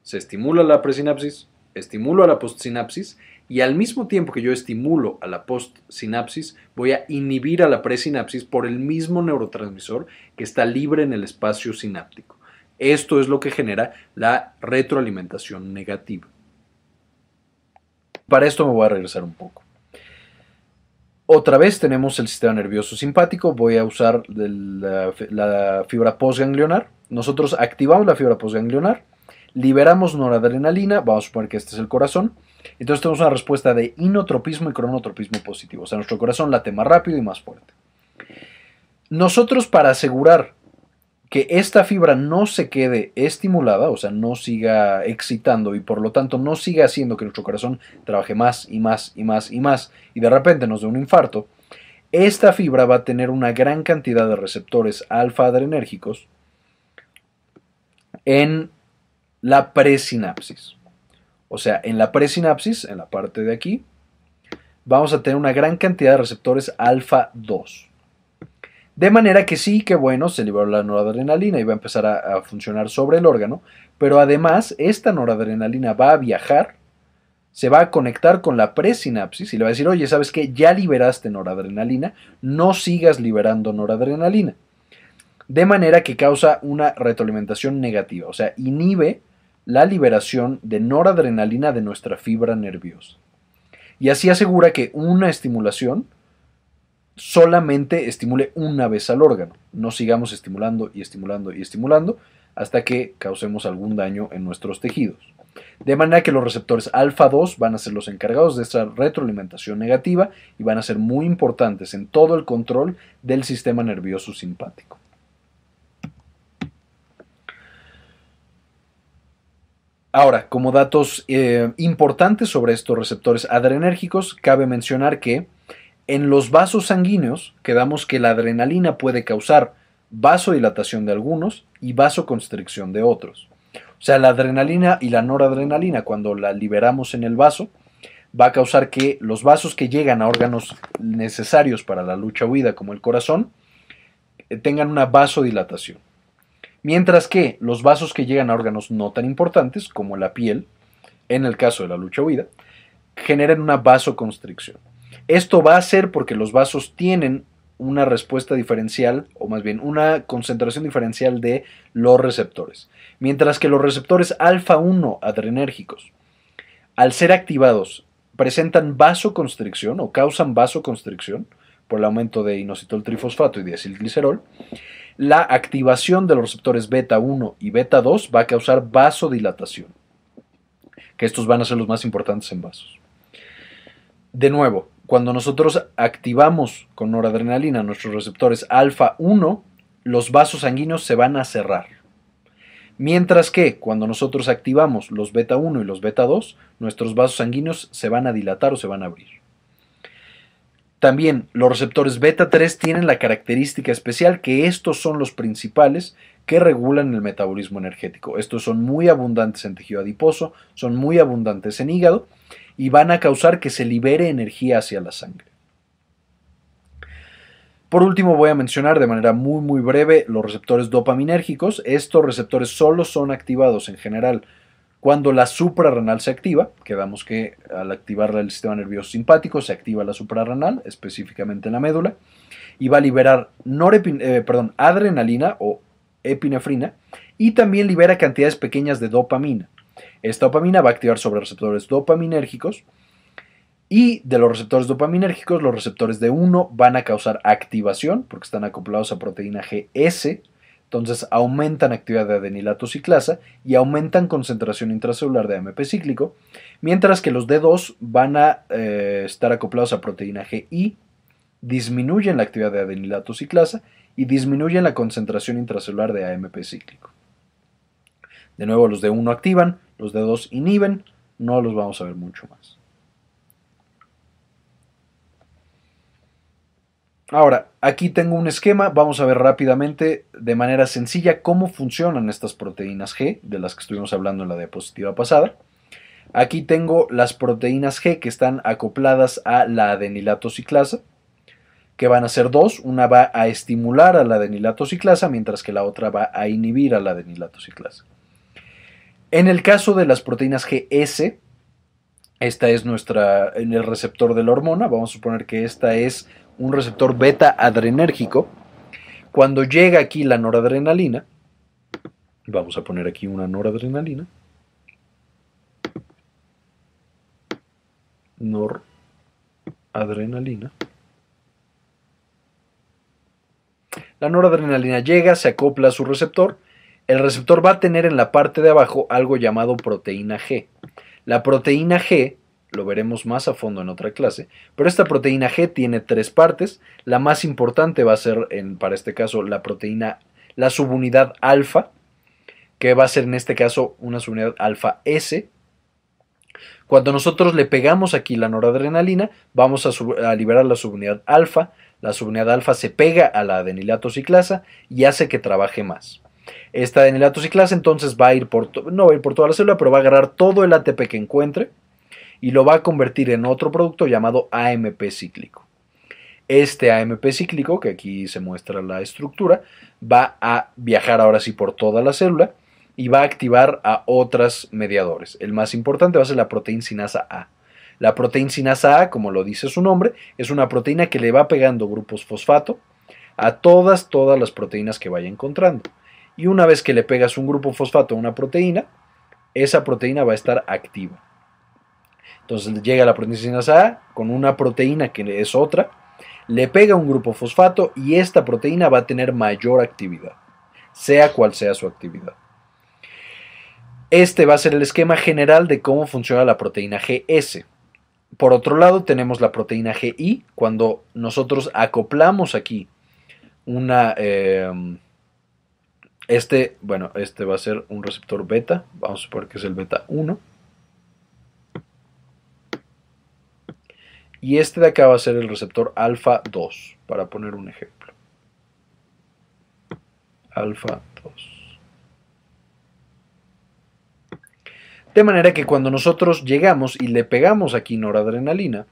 se estimula la presinapsis, estimulo a la postsinapsis y al mismo tiempo que yo estimulo a la postsinapsis, voy a inhibir a la presinapsis por el mismo neurotransmisor que está libre en el espacio sináptico. Esto es lo que genera la retroalimentación negativa. Para esto me voy a regresar un poco. Otra vez tenemos el sistema nervioso simpático. Voy a usar la, fibra postganglionar. Nosotros activamos la fibra postganglionar, liberamos noradrenalina, vamos a suponer que este es el corazón. Entonces tenemos una respuesta de inotropismo y cronotropismo positivo. O sea, nuestro corazón late más rápido y más fuerte. Nosotros para asegurar que esta fibra no se quede estimulada, o sea, no siga excitando y por lo tanto no siga haciendo que nuestro corazón trabaje más y más y más y más y de repente nos dé un infarto, esta fibra va a tener una gran cantidad de receptores alfa adrenérgicos en la presinapsis. O sea, en la presinapsis, en la parte de aquí, vamos a tener una gran cantidad de receptores alfa 2. De manera que sí, que bueno, se liberó la noradrenalina y va a empezar a, funcionar sobre el órgano, pero además esta noradrenalina va a viajar, se va a conectar con la presinapsis y le va a decir, oye, ¿sabes qué? Ya liberaste noradrenalina, no sigas liberando noradrenalina. De manera que causa una retroalimentación negativa, o sea, inhibe la liberación de noradrenalina de nuestra fibra nerviosa. Y así asegura que una estimulación solamente estimule una vez al órgano. No sigamos estimulando y estimulando y estimulando hasta que causemos algún daño en nuestros tejidos. De manera que los receptores alfa 2 van a ser los encargados de esta retroalimentación negativa y van a ser muy importantes en todo el control del sistema nervioso simpático. Ahora, como datos eh, importantes sobre estos receptores adrenérgicos, cabe mencionar que en los vasos sanguíneos quedamos que la adrenalina puede causar vasodilatación de algunos y vasoconstricción de otros. O sea, la adrenalina y la noradrenalina, cuando la liberamos en el vaso, va a causar que los vasos que llegan a órganos necesarios para la lucha huida, como el corazón, eh, tengan una vasodilatación. Mientras que los vasos que llegan a órganos no tan importantes, como la piel, en el caso de la lucha huida, generan una vasoconstricción. Esto va a ser porque los vasos tienen una respuesta diferencial, o más bien una concentración diferencial de los receptores. Mientras que los receptores alfa 1 adrenérgicos, al ser activados, presentan vasoconstricción o causan vasoconstricción por el aumento de inositol trifosfato y diacilglicerol, la activación de los receptores beta 1 y beta 2 va a causar vasodilatación, que estos van a ser los más importantes en vasos. De nuevo, cuando nosotros activamos con noradrenalina nuestros receptores alfa 1, los vasos sanguíneos se van a cerrar. Mientras que cuando nosotros activamos los beta 1 y los beta 2, nuestros vasos sanguíneos se van a dilatar o se van a abrir. También los receptores beta 3 tienen la característica especial que estos son los principales que regulan el metabolismo energético. Estos son muy abundantes en tejido adiposo, son muy abundantes en hígado y van a causar que se libere energía hacia la sangre. Por último, voy a mencionar de manera muy muy breve los receptores dopaminérgicos. Estos receptores solo son activados en general cuando la suprarrenal se activa, quedamos que al activar el sistema nervioso simpático se activa la suprarrenal, específicamente en la médula, y va a liberar eh, adrenalina o epinefrina y también libera cantidades pequeñas de dopamina. Esta dopamina va a activar sobre receptores dopaminérgicos y de los receptores dopaminérgicos, los receptores de 1 van a causar activación porque están acoplados a proteína GS. Entonces aumentan actividad de adenilato ciclasa y aumentan concentración intracelular de AMP cíclico, mientras que los D2 van a eh, estar acoplados a proteína GI, disminuyen la actividad de adenilato ciclasa y disminuyen la concentración intracelular de AMP cíclico. De nuevo, los D1 activan, los D2 inhiben, no los vamos a ver mucho más. Ahora, aquí tengo un esquema, vamos a ver rápidamente de manera sencilla cómo funcionan estas proteínas G, de las que estuvimos hablando en la diapositiva pasada. Aquí tengo las proteínas G que están acopladas a la adenilato ciclasa, que van a ser dos, una va a estimular a la adenilato ciclasa, mientras que la otra va a inhibir a la adenilato ciclasa. En el caso de las proteínas GS, esta es nuestra, en el receptor de la hormona, vamos a suponer que esta es un receptor beta adrenérgico, cuando llega aquí la noradrenalina, vamos a poner aquí una noradrenalina, noradrenalina, la noradrenalina llega, se acopla a su receptor, el receptor va a tener en la parte de abajo algo llamado proteína G. La proteína G lo veremos más a fondo en otra clase, pero esta proteína G tiene tres partes, la más importante va a ser en, para este caso la proteína, la subunidad alfa, que va a ser en este caso una subunidad alfa S. Cuando nosotros le pegamos aquí la noradrenalina, vamos a, liberar la subunidad alfa, la subunidad alfa se pega a la adenilato ciclasa y hace que trabaje más. Esta adenilato ciclasa entonces va a ir por, no va a ir por toda la célula, pero va a agarrar todo el ATP que encuentre, y lo va a convertir en otro producto llamado AMP cíclico. Este AMP cíclico, que aquí se muestra la estructura, va a viajar ahora sí por toda la célula y va a activar a otros mediadores. El más importante va a ser la proteína sinasa A. La proteína sinasa A, como lo dice su nombre, es una proteína que le va pegando grupos fosfato a todas, todas las proteínas que vaya encontrando. Y una vez que le pegas un grupo fosfato a una proteína, esa proteína va a estar activa. Entonces llega la proteína A con una proteína que es otra, le pega un grupo fosfato y esta proteína va a tener mayor actividad, sea cual sea su actividad. Este va a ser el esquema general de cómo funciona la proteína GS. Por otro lado, tenemos la proteína GI. Cuando nosotros acoplamos aquí una... Em, este, bueno, este va a ser un receptor beta. Vamos a suponer que es el beta 1. Y este de acá va a ser el receptor alfa 2, para poner un ejemplo. Alfa 2. De manera que cuando nosotros llegamos y le pegamos aquí noradrenalina,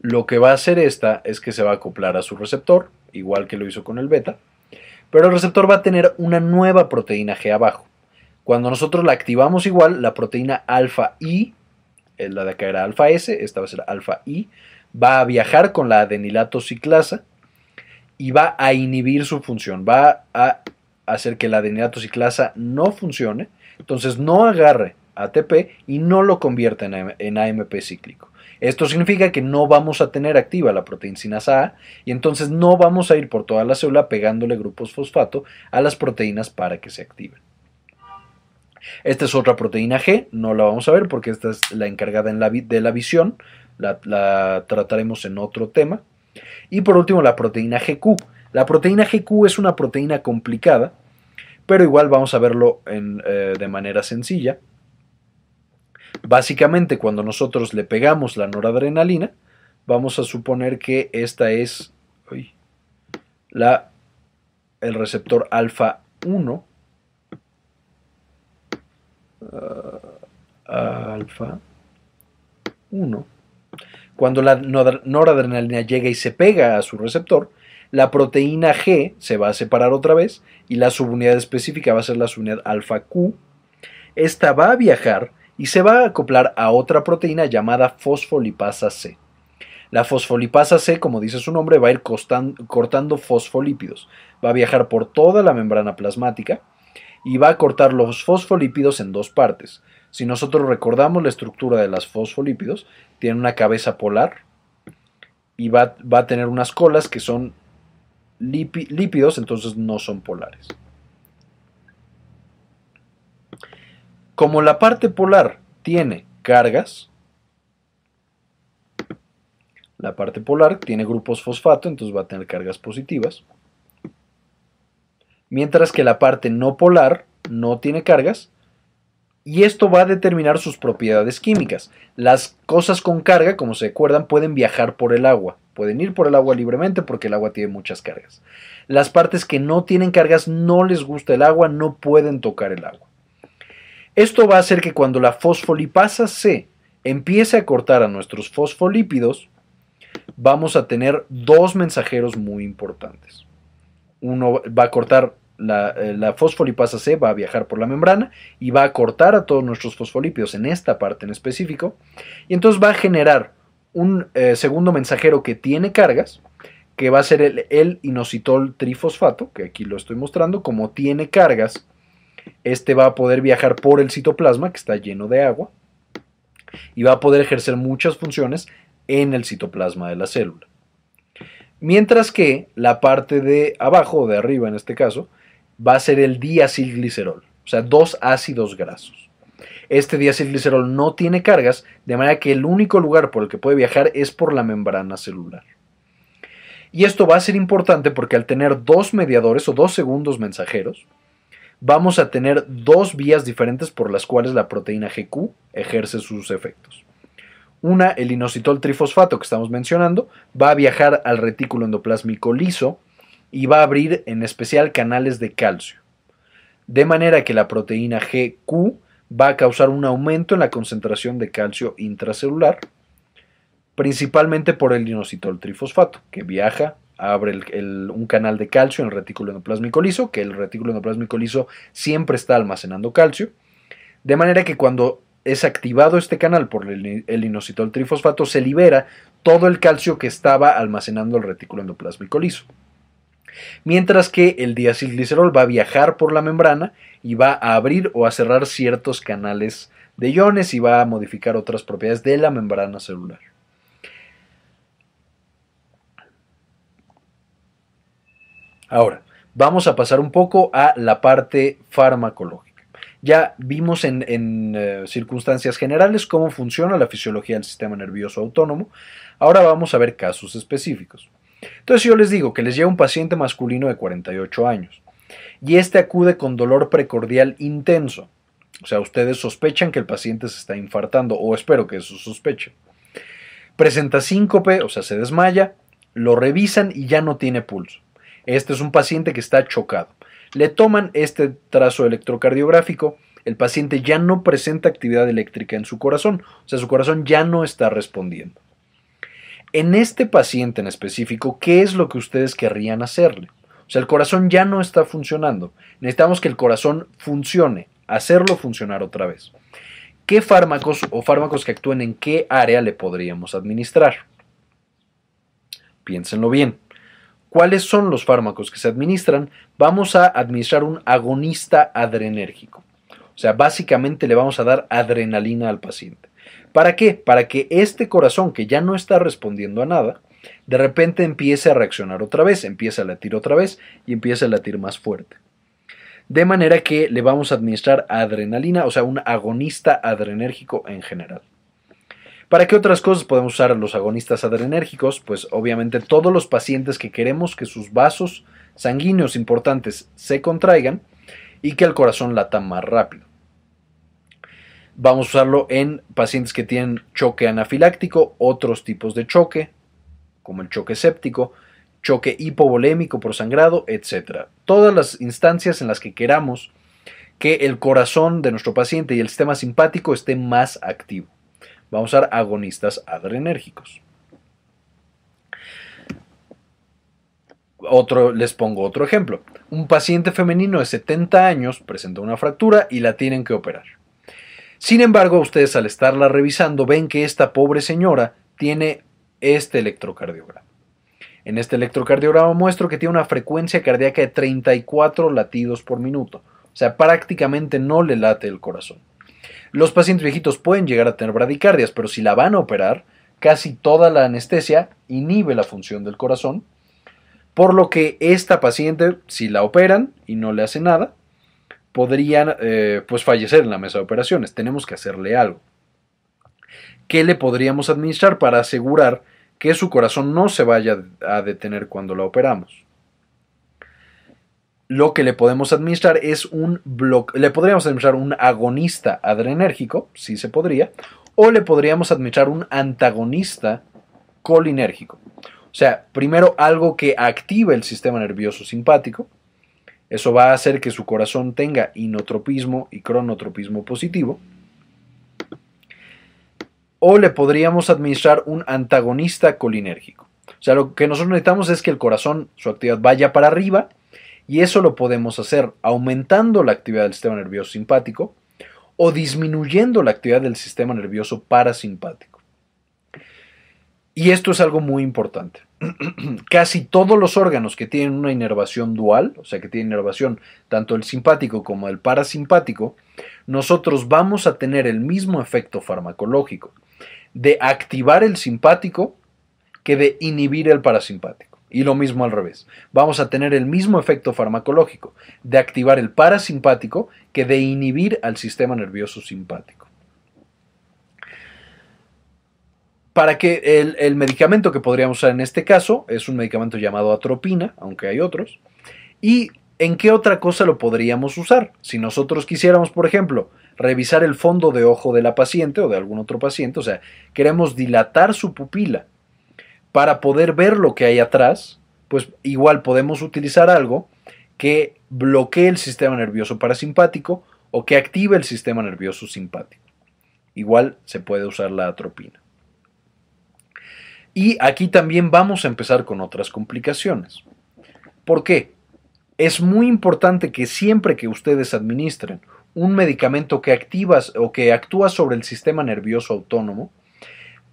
lo que va a hacer esta es que se va a acoplar a su receptor, igual que lo hizo con el beta, pero el receptor va a tener una nueva proteína G abajo. Cuando nosotros la activamos igual, la proteína alfa I la de acá era alfa S, esta va a ser alfa I, va a viajar con la adenilato ciclasa y va a inhibir su función, va a hacer que la adenilato ciclasa no funcione, entonces no agarre ATP y no lo convierta en, AMP cíclico. Esto significa que no vamos a tener activa la proteína sinasa A y entonces no vamos a ir por toda la célula pegándole grupos fosfato a las proteínas para que se activen. Esta es otra proteína G, no la vamos a ver porque esta es la encargada de la visión, la, trataremos en otro tema. Y por último la proteína GQ. La proteína GQ es una proteína complicada, pero igual vamos a verlo eh, de manera sencilla. Básicamente cuando nosotros le pegamos la noradrenalina, vamos a suponer que esta es la, el receptor alfa 1 alfa 1. Cuando la noradrenalina llega y se pega a su receptor, la proteína G se va a separar otra vez y la subunidad específica va a ser la subunidad alfa Q. Esta va a viajar y se va a acoplar a otra proteína llamada fosfolipasa C. La fosfolipasa C, como dice su nombre, va a ir cortando fosfolípidos. Va a viajar por toda la membrana plasmática y va a cortar los fosfolípidos en dos partes. Si nosotros recordamos la estructura de los fosfolípidos, tiene una cabeza polar y va a tener unas colas que son lípidos, entonces no son polares. Como la parte polar tiene cargas, la parte polar tiene grupos fosfato, entonces va a tener cargas positivas mientras que la parte no polar no tiene cargas, y esto va a determinar sus propiedades químicas. Las cosas con carga, como se acuerdan, pueden viajar por el agua, pueden ir por el agua libremente porque el agua tiene muchas cargas. Las partes que no tienen cargas no les gusta el agua, no pueden tocar el agua. Esto va a hacer que cuando la fosfolipasa C empiece a cortar a nuestros fosfolípidos, vamos a tener dos mensajeros muy importantes. Uno va a cortar eh, la, fosfolipasa C va a viajar por la membrana y va a cortar a todos nuestros fosfolípidos en esta parte en específico. Y entonces va a generar un eh, segundo mensajero que tiene cargas, que va a ser el, el, inositol trifosfato, que aquí lo estoy mostrando. Como tiene cargas, este va a poder viajar por el citoplasma, que está lleno de agua, y va a poder ejercer muchas funciones en el citoplasma de la célula. Mientras que la parte de abajo, de arriba en este caso, va a ser el diacilglicerol, o sea, dos ácidos grasos. Este diacilglicerol no tiene cargas, de manera que el único lugar por el que puede viajar es por la membrana celular. Y esto va a ser importante porque al tener dos mediadores o dos segundos mensajeros, vamos a tener dos vías diferentes por las cuales la proteína GQ ejerce sus efectos. Una, el inositol trifosfato que estamos mencionando, va a viajar al retículo endoplásmico liso y va a abrir en especial canales de calcio. De manera que la proteína GQ va a causar un aumento en la concentración de calcio intracelular, principalmente por el inositol trifosfato, que viaja, abre un canal de calcio en el retículo endoplásmico liso, que el retículo endoplásmico liso siempre está almacenando calcio, de manera que cuando es activado este canal por el, inositol trifosfato, se libera todo el calcio que estaba almacenando el retículo endoplásmico liso. Mientras que el diacilglicerol va a viajar por la membrana y va a abrir o a cerrar ciertos canales de iones y va a modificar otras propiedades de la membrana celular. Ahora, vamos a pasar un poco a la parte farmacológica. Ya vimos en, eh, circunstancias generales cómo funciona la fisiología del sistema nervioso autónomo. Ahora vamos a ver casos específicos. Entonces yo les digo que les llega un paciente masculino de 48 años y este acude con dolor precordial intenso. O sea, ustedes sospechan que el paciente se está infartando o espero que eso sospechen. Presenta síncope, o sea, se desmaya, lo revisan y ya no tiene pulso. Este es un paciente que está chocado. Le toman este trazo electrocardiográfico, el paciente ya no presenta actividad eléctrica en su corazón, o sea, su corazón ya no está respondiendo. En este paciente en específico, ¿qué es lo que ustedes querrían hacerle? O sea, el corazón ya no está funcionando. Necesitamos que el corazón funcione, hacerlo funcionar otra vez. ¿Qué fármacos o fármacos que actúen en qué área le podríamos administrar? Piénsenlo bien. ¿Cuáles son los fármacos que se administran? Vamos a administrar un agonista adrenérgico. O sea, básicamente le vamos a dar adrenalina al paciente. ¿Para qué? Para que este corazón que ya no está respondiendo a nada, de repente empiece a reaccionar otra vez, empiece a latir otra vez y empiece a latir más fuerte. de manera que le vamos a administrar adrenalina, o sea, un agonista adrenérgico en general. ¿Para qué otras cosas podemos usar los agonistas adrenérgicos? Pues obviamente todos los pacientes que queremos que sus vasos sanguíneos importantes se contraigan y que el corazón lata más rápido. Vamos a usarlo en pacientes que tienen choque anafiláctico, otros tipos de choque, como el choque séptico, choque hipovolémico por sangrado, etc. Todas las instancias en las que queramos que el corazón de nuestro paciente y el sistema simpático esté más activo. Vamos a usar agonistas adrenérgicos. Otro, les pongo otro ejemplo. Un paciente femenino de 70 años presenta una fractura y la tienen que operar. Sin embargo, ustedes al estarla revisando ven que esta pobre señora tiene este electrocardiograma. En este electrocardiograma muestro que tiene una frecuencia cardíaca de 34 latidos por minuto. O sea, prácticamente no le late el corazón. Los pacientes viejitos pueden llegar a tener bradicardias, pero si la van a operar, casi toda la anestesia inhibe la función del corazón, por lo que esta paciente, si la operan y no le hace nada, podrían eh, pues fallecer en la mesa de operaciones. Tenemos que hacerle algo. ¿Qué le podríamos administrar para asegurar que su corazón no se vaya a detener cuando la operamos? Lo que le podemos administrar es un bloque, le podríamos administrar un agonista adrenérgico, si se podría, o le podríamos administrar un antagonista colinérgico. O sea, primero algo que active el sistema nervioso simpático, eso va a hacer que su corazón tenga inotropismo y cronotropismo positivo. O le podríamos administrar un antagonista colinérgico. O sea, lo que nosotros necesitamos es que el corazón, su actividad vaya para arriba y eso lo podemos hacer aumentando la actividad del sistema nervioso simpático o disminuyendo la actividad del sistema nervioso parasimpático. Y esto es algo muy importante. (clears throat) Casi todos los órganos que tienen una inervación dual, o sea que tienen inervación tanto el simpático como el parasimpático, nosotros vamos a tener el mismo efecto farmacológico de activar el simpático que de inhibir el parasimpático. Y lo mismo al revés. Vamos a tener el mismo efecto farmacológico de activar el parasimpático que de inhibir al sistema nervioso simpático. Para que el, medicamento que podríamos usar en este caso es un medicamento llamado atropina, aunque hay otros. ¿Y en qué otra cosa lo podríamos usar? Si nosotros quisiéramos, por ejemplo, revisar el fondo de ojo de la paciente o de algún otro paciente, o sea, queremos dilatar su pupila para poder ver lo que hay atrás, pues igual podemos utilizar algo que bloquee el sistema nervioso parasimpático o que active el sistema nervioso simpático. Igual se puede usar la atropina. Y aquí también vamos a empezar con otras complicaciones. ¿Por qué? Es muy importante que siempre que ustedes administren un medicamento que activa o que actúa sobre el sistema nervioso autónomo,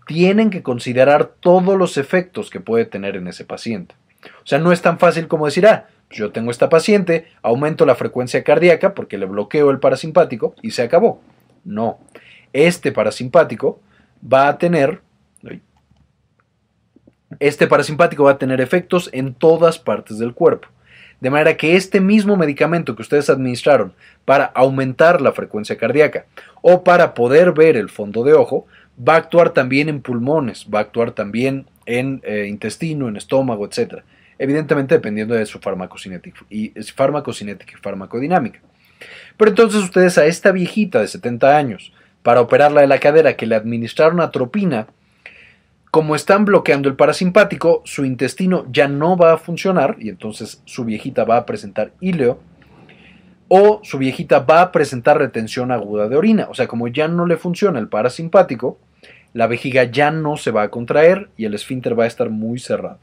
tienen que considerar todos los efectos que puede tener en ese paciente. O sea, no es tan fácil como decir, ah, yo tengo esta paciente, aumento la frecuencia cardíaca porque le bloqueo el parasimpático y se acabó. No, este parasimpático va a tener, este parasimpático va a tener efectos en todas partes del cuerpo. De manera que este mismo medicamento que ustedes administraron para aumentar la frecuencia cardíaca o para poder ver el fondo de ojo, va a actuar también en pulmones, va a actuar también en eh, intestino, en estómago, etc. Evidentemente dependiendo de su farmacocinética y, farmacocinética y farmacodinámica. Pero entonces ustedes a esta viejita de 70 años, para operarla de la cadera que le administraron atropina, como están bloqueando el parasimpático, su intestino ya no va a funcionar y entonces su viejita va a presentar íleo o su viejita va a presentar retención aguda de orina. O sea, como ya no le funciona el parasimpático, la vejiga ya no se va a contraer y el esfínter va a estar muy cerrado.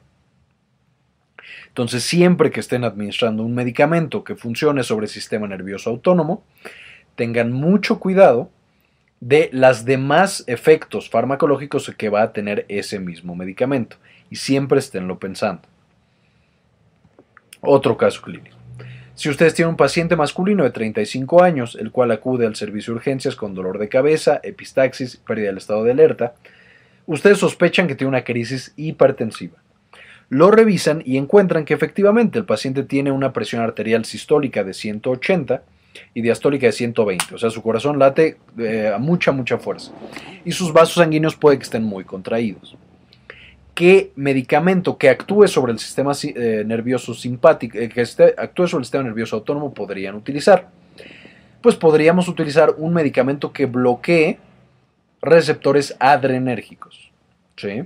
Entonces, siempre que estén administrando un medicamento que funcione sobre el sistema nervioso autónomo, tengan mucho cuidado de los demás efectos farmacológicos que va a tener ese mismo medicamento y siempre esténlo pensando. Otro caso clínico. Si ustedes tienen un paciente masculino de 35 años, el cual acude al servicio de urgencias con dolor de cabeza, epistaxis, pérdida del estado de alerta, ustedes sospechan que tiene una crisis hipertensiva. Lo revisan y encuentran que efectivamente el paciente tiene una presión arterial sistólica de 180 y diastólica de 120, o sea, su corazón late eh, a mucha, mucha fuerza. Y sus vasos sanguíneos puede que estén muy contraídos. ¿Qué medicamento que actúe sobre el sistema eh, nervioso simpático, eh, que actúe sobre el sistema nervioso autónomo podrían utilizar? Pues podríamos utilizar un medicamento que bloquee receptores adrenérgicos. ¿sí?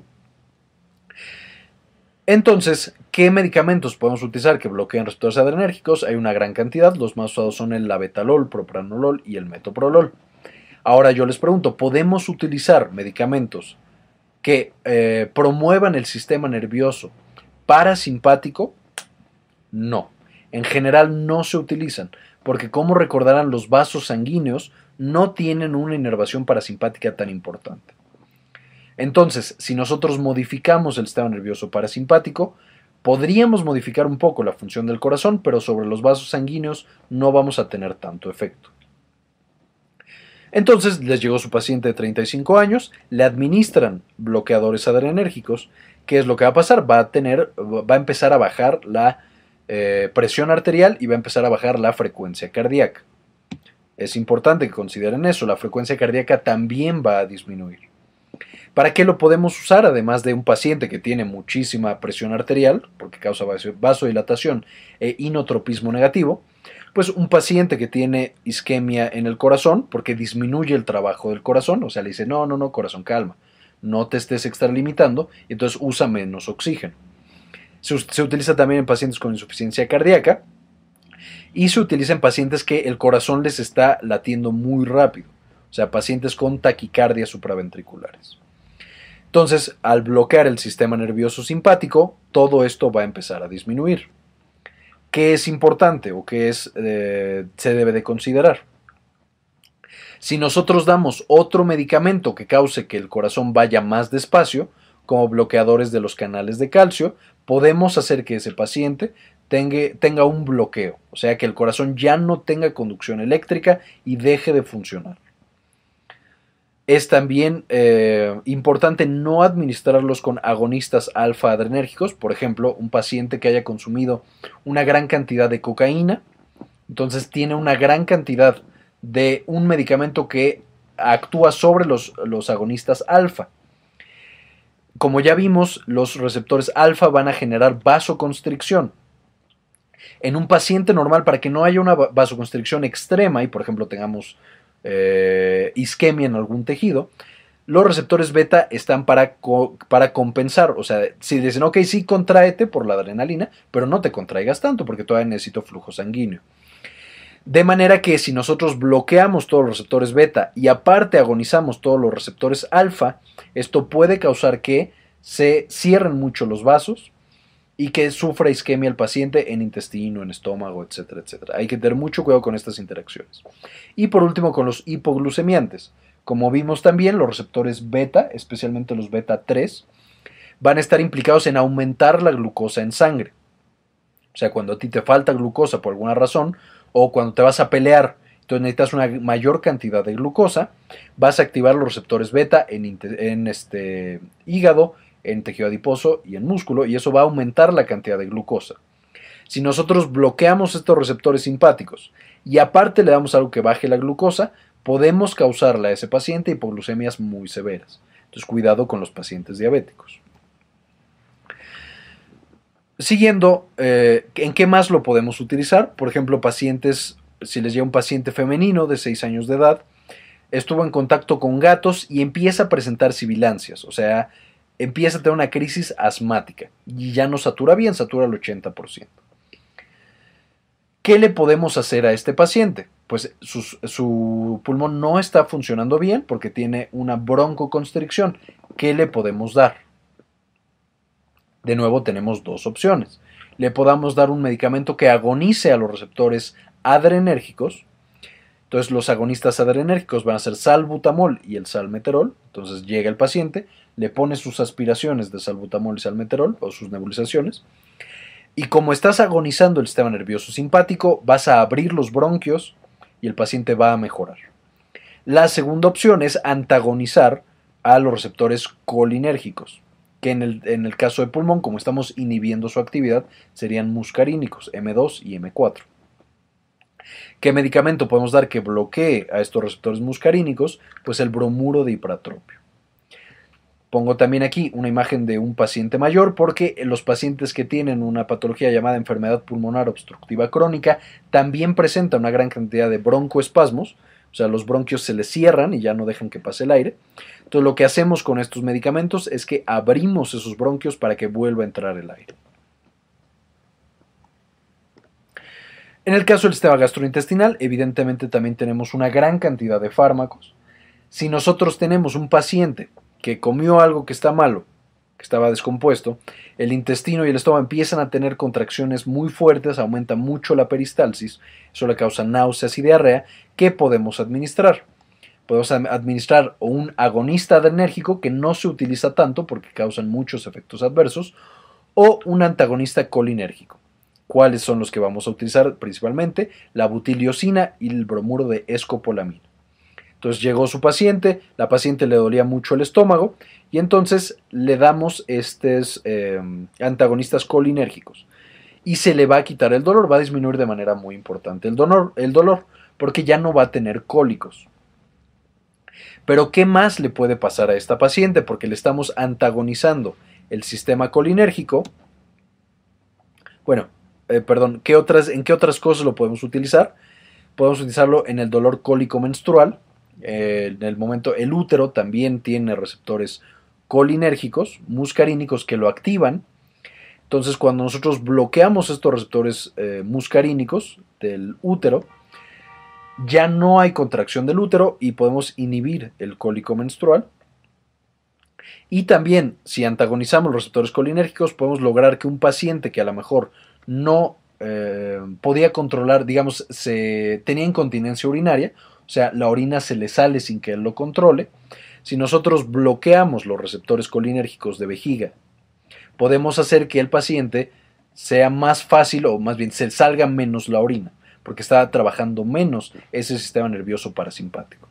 Entonces, ¿qué medicamentos podemos utilizar que bloqueen receptores adrenérgicos? Hay una gran cantidad, los más usados son el labetalol, propranolol y el metoprolol. Ahora yo les pregunto, ¿podemos utilizar medicamentos que eh, promuevan el sistema nervioso parasimpático? No, en general no se utilizan, porque como recordarán los vasos sanguíneos no tienen una inervación parasimpática tan importante. Entonces, si nosotros modificamos el sistema nervioso parasimpático, podríamos modificar un poco la función del corazón, pero sobre los vasos sanguíneos no vamos a tener tanto efecto. Entonces les llegó su paciente de 35 años, le administran bloqueadores adrenérgicos. ¿Qué es lo que va a pasar? Va a tener, va a empezar a bajar la eh, presión arterial y va a empezar a bajar la frecuencia cardíaca. Es importante que consideren eso, la frecuencia cardíaca también va a disminuir. ¿Para qué lo podemos usar? Además de un paciente que tiene muchísima presión arterial, porque causa vasodilatación e inotropismo negativo, pues un paciente que tiene isquemia en el corazón, porque disminuye el trabajo del corazón, o sea, le dice, no, no, no, corazón, calma, no te estés extralimitando, y entonces usa menos oxígeno. Se, se utiliza también en pacientes con insuficiencia cardíaca, y se utiliza en pacientes que el corazón les está latiendo muy rápido, o sea, pacientes con taquicardias supraventriculares. Entonces, al bloquear el sistema nervioso simpático, todo esto va a empezar a disminuir. ¿Qué es importante o qué es, eh, se debe de considerar? Si nosotros damos otro medicamento que cause que el corazón vaya más despacio, como bloqueadores de los canales de calcio, podemos hacer que ese paciente tenga, tenga un bloqueo, o sea que el corazón ya no tenga conducción eléctrica y deje de funcionar. Es también eh, importante no administrarlos con agonistas alfa adrenérgicos, por ejemplo, un paciente que haya consumido una gran cantidad de cocaína, entonces tiene una gran cantidad de un medicamento que actúa sobre los, los agonistas alfa. Como ya vimos, los receptores alfa van a generar vasoconstricción. En un paciente normal, para que no haya una vasoconstricción extrema y, por ejemplo, tengamos eh, isquemia en algún tejido, los receptores beta están para, para compensar. O sea, si dicen, ok, sí, contráete por la adrenalina, pero no te contraigas tanto porque todavía necesito flujo sanguíneo. De manera que si nosotros bloqueamos todos los receptores beta y aparte agonizamos todos los receptores alfa, esto puede causar que se cierren mucho los vasos, y que sufra isquemia el paciente en intestino, en estómago, etcétera, etcétera. Hay que tener mucho cuidado con estas interacciones. Y por último, con los hipoglucemiantes. Como vimos también, los receptores beta, especialmente los beta 3, van a estar implicados en aumentar la glucosa en sangre. O sea, cuando a ti te falta glucosa por alguna razón, o cuando te vas a pelear, entonces necesitas una mayor cantidad de glucosa, vas a activar los receptores beta en, en este hígado, en tejido adiposo y en músculo y eso va a aumentar la cantidad de glucosa. Si nosotros bloqueamos estos receptores simpáticos y aparte le damos algo que baje la glucosa, podemos causarle a ese paciente hipoglucemias muy severas. Entonces cuidado con los pacientes diabéticos. Siguiendo, eh, ¿en qué más lo podemos utilizar? Por ejemplo, pacientes, si les llega un paciente femenino de 6 años de edad, estuvo en contacto con gatos y empieza a presentar sibilancias, o sea, empieza a tener una crisis asmática y ya no satura bien, satura el 80%. ¿Qué le podemos hacer a este paciente? Pues su, pulmón no está funcionando bien porque tiene una broncoconstricción. ¿Qué le podemos dar? De nuevo tenemos dos opciones. Le podamos dar un medicamento que agonice a los receptores adrenérgicos. Entonces los agonistas adrenérgicos van a ser salbutamol y el salmeterol. Entonces llega el paciente, le pone sus aspiraciones de salbutamol y salmeterol o sus nebulizaciones. Y como estás agonizando el sistema nervioso simpático, vas a abrir los bronquios y el paciente va a mejorar. La segunda opción es antagonizar a los receptores colinérgicos. que en el, en el caso de pulmón, como estamos inhibiendo su actividad, serían muscarínicos, M2 y M4. ¿Qué medicamento podemos dar que bloquee a estos receptores muscarínicos? Pues el bromuro de hipratropio. Pongo también aquí una imagen de un paciente mayor porque los pacientes que tienen una patología llamada enfermedad pulmonar obstructiva crónica también presentan una gran cantidad de broncoespasmos, o sea, los bronquios se les cierran y ya no dejan que pase el aire. Entonces lo que hacemos con estos medicamentos es que abrimos esos bronquios para que vuelva a entrar el aire. En el caso del sistema gastrointestinal, evidentemente también tenemos una gran cantidad de fármacos. Si nosotros tenemos un paciente que comió algo que está malo, que estaba descompuesto, el intestino y el estómago empiezan a tener contracciones muy fuertes, aumenta mucho la peristalsis, eso le causa náuseas y diarrea, ¿qué podemos administrar? Podemos administrar un agonista adrenérgico que no se utiliza tanto porque causan muchos efectos adversos, o un antagonista colinérgico. ¿Cuáles son los que vamos a utilizar principalmente? La butiliosina y el bromuro de escopolamina. Entonces llegó su paciente, la paciente le dolía mucho el estómago y entonces le damos estos eh, antagonistas colinérgicos y se le va a quitar el dolor, va a disminuir de manera muy importante el dolor, el dolor porque ya no va a tener cólicos. Pero ¿qué más le puede pasar a esta paciente? Porque le estamos antagonizando el sistema colinérgico. Bueno, eh, perdón, ¿qué otras, ¿en qué otras cosas lo podemos utilizar? Podemos utilizarlo en el dolor cólico menstrual, eh, en el momento el útero también tiene receptores colinérgicos, muscarínicos que lo activan. Entonces cuando nosotros bloqueamos estos receptores eh, muscarínicos del útero, ya no hay contracción del útero y podemos inhibir el cólico menstrual. Y también, si antagonizamos los receptores colinérgicos, podemos lograr que un paciente que a lo mejor no eh, podía controlar, digamos, se tenía incontinencia urinaria o sea, la orina se le sale sin que él lo controle. Si nosotros bloqueamos los receptores colinérgicos de vejiga, podemos hacer que el paciente sea más fácil o más bien se salga menos la orina, porque está trabajando menos ese sistema nervioso parasimpático.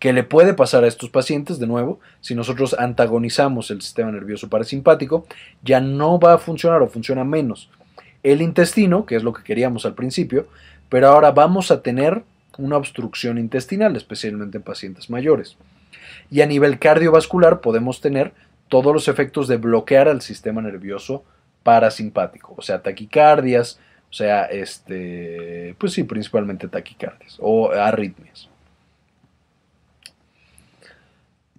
¿Qué le puede pasar a estos pacientes? De nuevo, si nosotros antagonizamos el sistema nervioso parasimpático, ya no va a funcionar o funciona menos el intestino, que es lo que queríamos al principio, pero ahora vamos a tener una obstrucción intestinal, especialmente en pacientes mayores. Y a nivel cardiovascular podemos tener todos los efectos de bloquear al sistema nervioso parasimpático, o sea, taquicardias, o sea, este, pues sí, principalmente taquicardias o arritmias.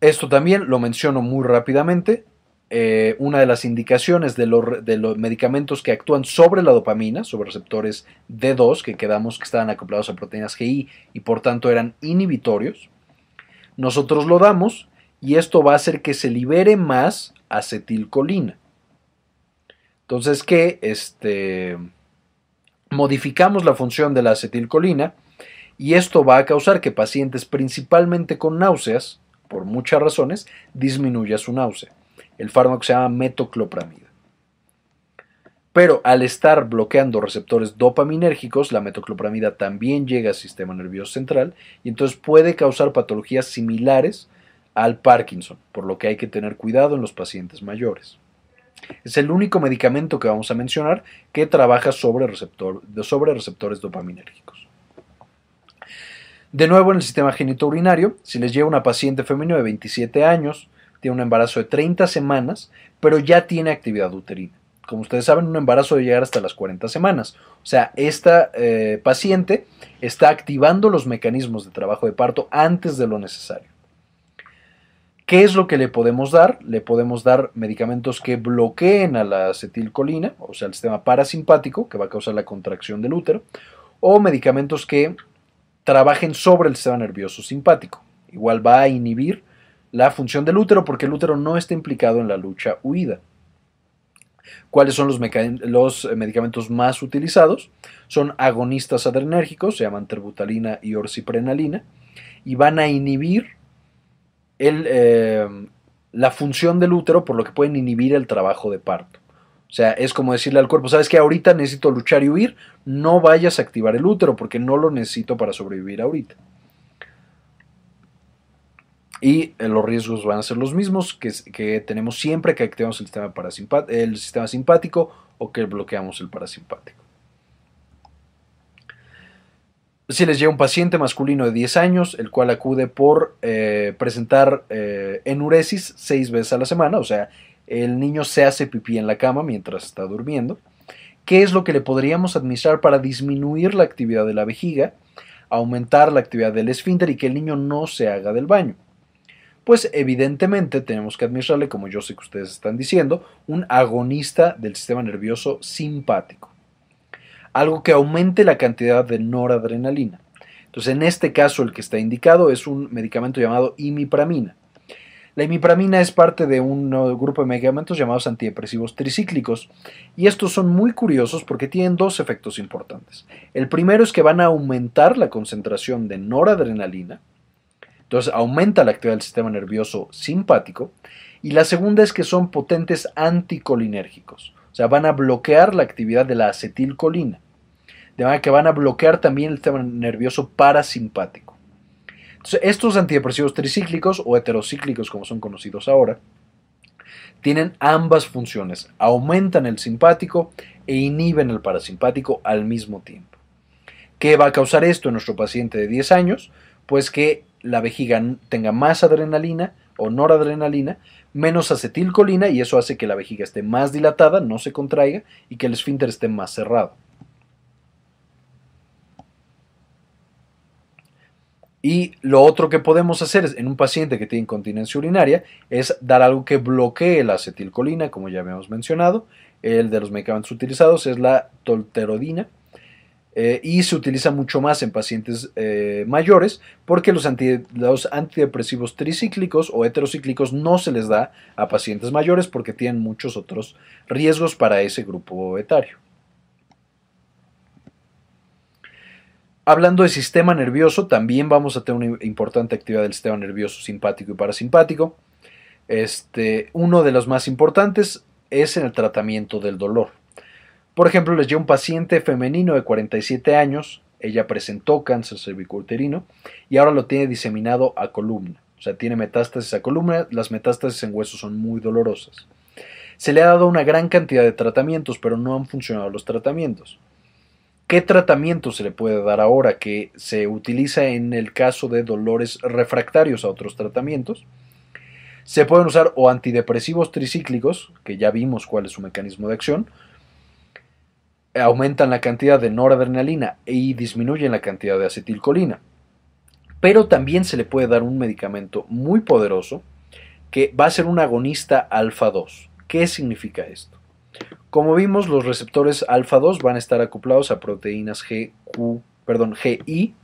Esto también lo menciono muy rápidamente. Eh, una de las indicaciones de, los medicamentos que actúan sobre la dopamina, sobre receptores D2, que quedamos que estaban acoplados a proteínas GI y por tanto eran inhibitorios, nosotros lo damos y esto va a hacer que se libere más acetilcolina. Entonces, que este, modificamos la función de la acetilcolina y esto va a causar que pacientes principalmente con náuseas, por muchas razones, disminuya su náusea. El fármaco se llama metoclopramida. Pero al estar bloqueando receptores dopaminérgicos, la metoclopramida también llega al sistema nervioso central y entonces puede causar patologías similares al Parkinson, por lo que hay que tener cuidado en los pacientes mayores. Es el único medicamento que vamos a mencionar que trabaja sobre, sobre receptores dopaminérgicos. De nuevo, en el sistema genitourinario, si les lleva una paciente femenina de 27 años, tiene un embarazo de 30 semanas, pero ya tiene actividad uterina. Como ustedes saben, un embarazo debe llegar hasta las 40 semanas. O sea, esta eh, paciente está activando los mecanismos de trabajo de parto antes de lo necesario. ¿Qué es lo que le podemos dar? Le podemos dar medicamentos que bloqueen a la acetilcolina, o sea, el sistema parasimpático, que va a causar la contracción del útero, o medicamentos que trabajen sobre el sistema nervioso simpático. Igual va a inhibir la función del útero porque el útero no está implicado en la lucha huida. ¿Cuáles son los, eh, medicamentos más utilizados? Son agonistas adrenérgicos, se llaman terbutalina y orciprenalina, y van a inhibir eh, la función del útero, por lo que pueden inhibir el trabajo de parto. O sea, es como decirle al cuerpo, sabes que ahorita necesito luchar y huir, no vayas a activar el útero porque no lo necesito para sobrevivir ahorita. Y eh, los riesgos van a ser los mismos que, que tenemos siempre que activamos el sistema, el sistema simpático o que bloqueamos el parasimpático. Si les llega un paciente masculino de 10 años, el cual acude por eh, presentar eh, enuresis seis veces a la semana, o sea, el niño se hace pipí en la cama mientras está durmiendo. ¿Qué es lo que le podríamos administrar para disminuir la actividad de la vejiga, aumentar la actividad del esfínter y que el niño no se haga del baño? Pues evidentemente tenemos que administrarle, como yo sé que ustedes están diciendo, un agonista del sistema nervioso simpático. Algo que aumente la cantidad de noradrenalina. Entonces, en este caso, el que está indicado es un medicamento llamado imipramina. La imipramina es parte de un grupo de medicamentos llamados antidepresivos tricíclicos y estos son muy curiosos porque tienen dos efectos importantes. El primero es que van a aumentar la concentración de noradrenalina, entonces aumenta la actividad del sistema nervioso simpático. Y la segunda es que son potentes anticolinérgicos, o sea, van a bloquear la actividad de la acetilcolina, de manera que van a bloquear también el sistema nervioso parasimpático. Estos antidepresivos tricíclicos o heterocíclicos como son conocidos ahora, tienen ambas funciones, aumentan el simpático e inhiben el parasimpático al mismo tiempo. ¿Qué va a causar esto en nuestro paciente de 10 años? Pues que la vejiga tenga más adrenalina o noradrenalina, menos acetilcolina y eso hace que la vejiga esté más dilatada, no se contraiga y que el esfínter esté más cerrado. Y lo otro que podemos hacer en un paciente que tiene incontinencia urinaria es dar algo que bloquee la acetilcolina, como ya habíamos mencionado. El de los medicamentos utilizados es la tolterodina. Eh, y se utiliza mucho más en pacientes eh, mayores porque los, los, antidepresivos tricíclicos o heterocíclicos no se les da a pacientes mayores porque tienen muchos otros riesgos para ese grupo etario. Hablando de sistema nervioso, también vamos a tener una importante actividad del sistema nervioso simpático y parasimpático. Este, uno de los más importantes es en el tratamiento del dolor. Por ejemplo, les llega un paciente femenino de 47 años, ella presentó cáncer cervicouterino y ahora lo tiene diseminado a columna, o sea, tiene metástasis a columna, las metástasis en huesos son muy dolorosas. Se le ha dado una gran cantidad de tratamientos, pero no han funcionado los tratamientos. ¿Qué tratamiento se le puede dar ahora que se utiliza en el caso de dolores refractarios a otros tratamientos? Se pueden usar o antidepresivos tricíclicos, que ya vimos cuál es su mecanismo de acción, aumentan la cantidad de noradrenalina y disminuyen la cantidad de acetilcolina. Pero también se le puede dar un medicamento muy poderoso que va a ser un agonista alfa 2. ¿Qué significa esto? Como vimos, los receptores alfa 2 van a estar acoplados a proteínas GQ, perdón, GI.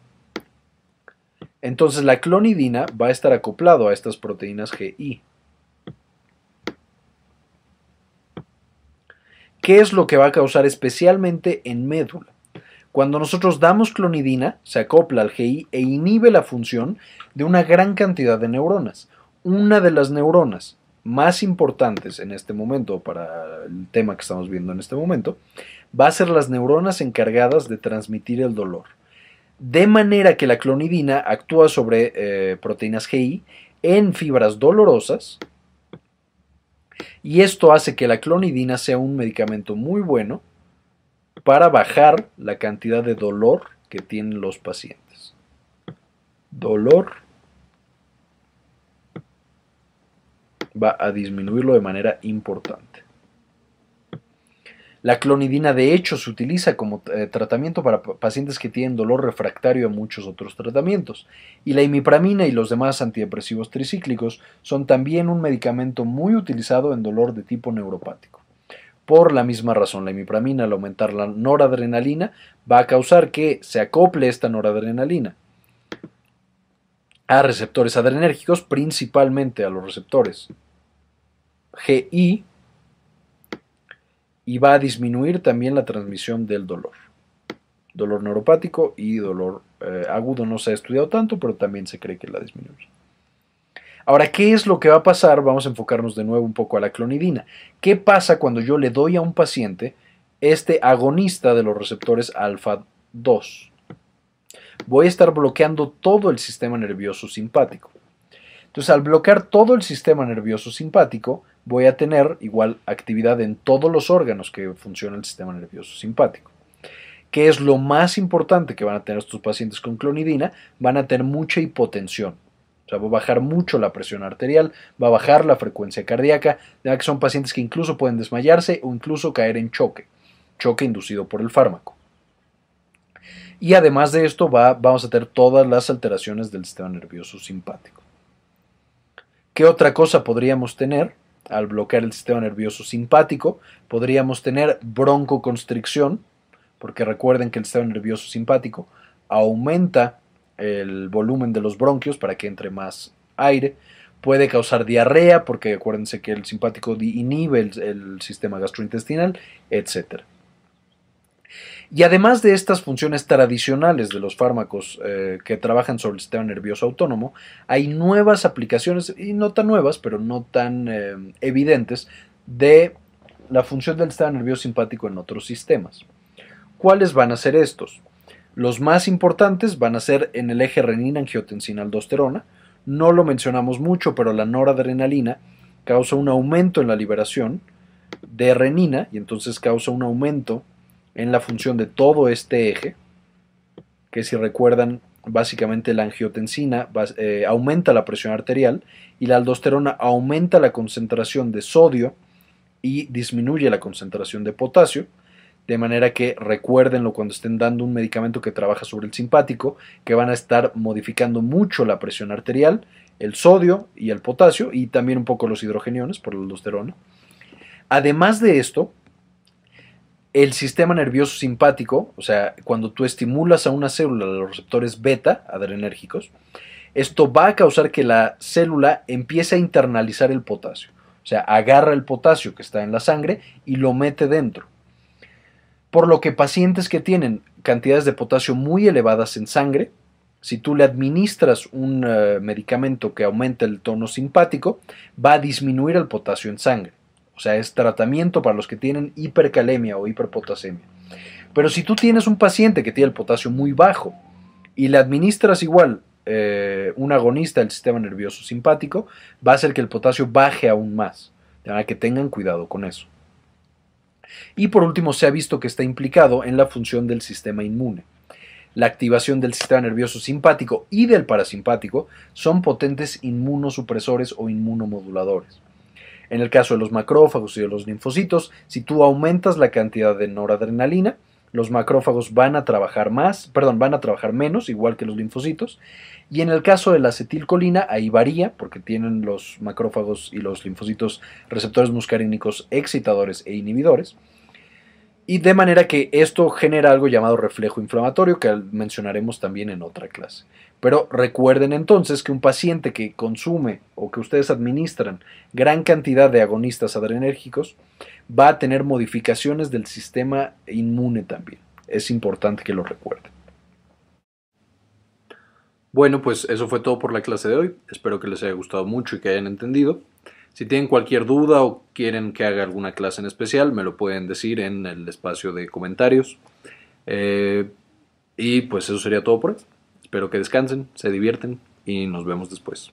Entonces la clonidina va a estar acoplado a estas proteínas GI. ¿Qué es lo que va a causar especialmente en médula? Cuando nosotros damos clonidina, se acopla al GI e inhibe la función de una gran cantidad de neuronas. Una de las neuronas más importantes en este momento para el tema que estamos viendo en este momento, va a ser las neuronas encargadas de transmitir el dolor. De manera que la clonidina actúa sobre eh, proteínas GI en fibras dolorosas y esto hace que la clonidina sea un medicamento muy bueno para bajar la cantidad de dolor que tienen los pacientes. Dolor va a disminuirlo de manera importante. La clonidina de hecho se utiliza como eh, tratamiento para pacientes que tienen dolor refractario a muchos otros tratamientos y la imipramina y los demás antidepresivos tricíclicos son también un medicamento muy utilizado en dolor de tipo neuropático. Por la misma razón, la imipramina al aumentar la noradrenalina va a causar que se acople esta noradrenalina a receptores adrenérgicos, principalmente a los receptores GI y va a disminuir también la transmisión del dolor. Dolor neuropático y dolor eh, agudo no se ha estudiado tanto, pero también se cree que la disminuye. Ahora, ¿qué es lo que va a pasar? Vamos a enfocarnos de nuevo un poco a la clonidina. ¿Qué pasa cuando yo le doy a un paciente este agonista de los receptores alfa 2? Voy a estar bloqueando todo el sistema nervioso simpático. Entonces, al bloquear todo el sistema nervioso simpático, voy a tener igual actividad en todos los órganos que funciona el sistema nervioso simpático. ¿Qué es lo más importante que van a tener estos pacientes con clonidina? Van a tener mucha hipotensión. O sea, va a bajar mucho la presión arterial, va a bajar la frecuencia cardíaca, ya que son pacientes que incluso pueden desmayarse o incluso caer en choque, choque inducido por el fármaco. Y además de esto va, vamos a tener todas las alteraciones del sistema nervioso simpático. ¿Qué otra cosa podríamos tener? Al bloquear el sistema nervioso simpático, podríamos tener broncoconstricción, porque recuerden que el sistema nervioso simpático aumenta el volumen de los bronquios para que entre más aire. Puede causar diarrea, porque acuérdense que el simpático inhibe el, sistema gastrointestinal, etc. Y además de estas funciones tradicionales de los fármacos eh, que trabajan sobre el sistema nervioso autónomo, hay nuevas aplicaciones, y no tan nuevas, pero no tan eh, evidentes, de la función del sistema nervioso simpático en otros sistemas. ¿Cuáles van a ser estos? Los más importantes van a ser en el eje renina-angiotensina-aldosterona. No lo mencionamos mucho, pero la noradrenalina causa un aumento en la liberación de renina y entonces causa un aumento en la función de todo este eje, que si recuerdan, básicamente la angiotensina eh, aumenta la presión arterial y la aldosterona aumenta la concentración de sodio y disminuye la concentración de potasio de manera que recuérdenlo cuando estén dando un medicamento que trabaja sobre el simpático, que van a estar modificando mucho la presión arterial, el sodio y el potasio, y también un poco los hidrogeniones por la aldosterona. Además de esto, el sistema nervioso simpático, o sea, cuando tú estimulas a una célula los receptores beta adrenérgicos, esto va a causar que la célula empiece a internalizar el potasio. O sea, agarra el potasio que está en la sangre y lo mete dentro por lo que pacientes que tienen cantidades de potasio muy elevadas en sangre, si tú le administras un eh, medicamento que aumenta el tono simpático, va a disminuir el potasio en sangre. O sea, es tratamiento para los que tienen hipercalemia o hiperpotasemia. Pero si tú tienes un paciente que tiene el potasio muy bajo y le administras igual eh, un agonista del sistema nervioso simpático, va a hacer que el potasio baje aún más. De manera que tengan cuidado con eso. Y por último, se ha visto que está implicado en la función del sistema inmune. La activación del sistema nervioso simpático y del parasimpático son potentes inmunosupresores o inmunomoduladores. En el caso de los macrófagos y de los linfocitos, si tú aumentas la cantidad de noradrenalina, los macrófagos van a trabajar más, perdón, van a trabajar menos, igual que los linfocitos. Y en el caso de la acetilcolina, ahí varía, porque tienen los macrófagos y los linfocitos receptores muscarínicos excitadores e inhibidores. Y de manera que esto genera algo llamado reflejo inflamatorio, que mencionaremos también en otra clase. Pero recuerden entonces que un paciente que consume o que ustedes administran gran cantidad de agonistas adrenérgicos va a tener modificaciones del sistema inmune también. Es importante que lo recuerden. Bueno, pues eso fue todo por la clase de hoy. Espero que les haya gustado mucho y que hayan entendido. Si tienen cualquier duda o quieren que haga alguna clase en especial, me lo pueden decir en el espacio de comentarios. Eh, y pues eso sería todo por hoy. Espero que descansen, se divierten y nos vemos después.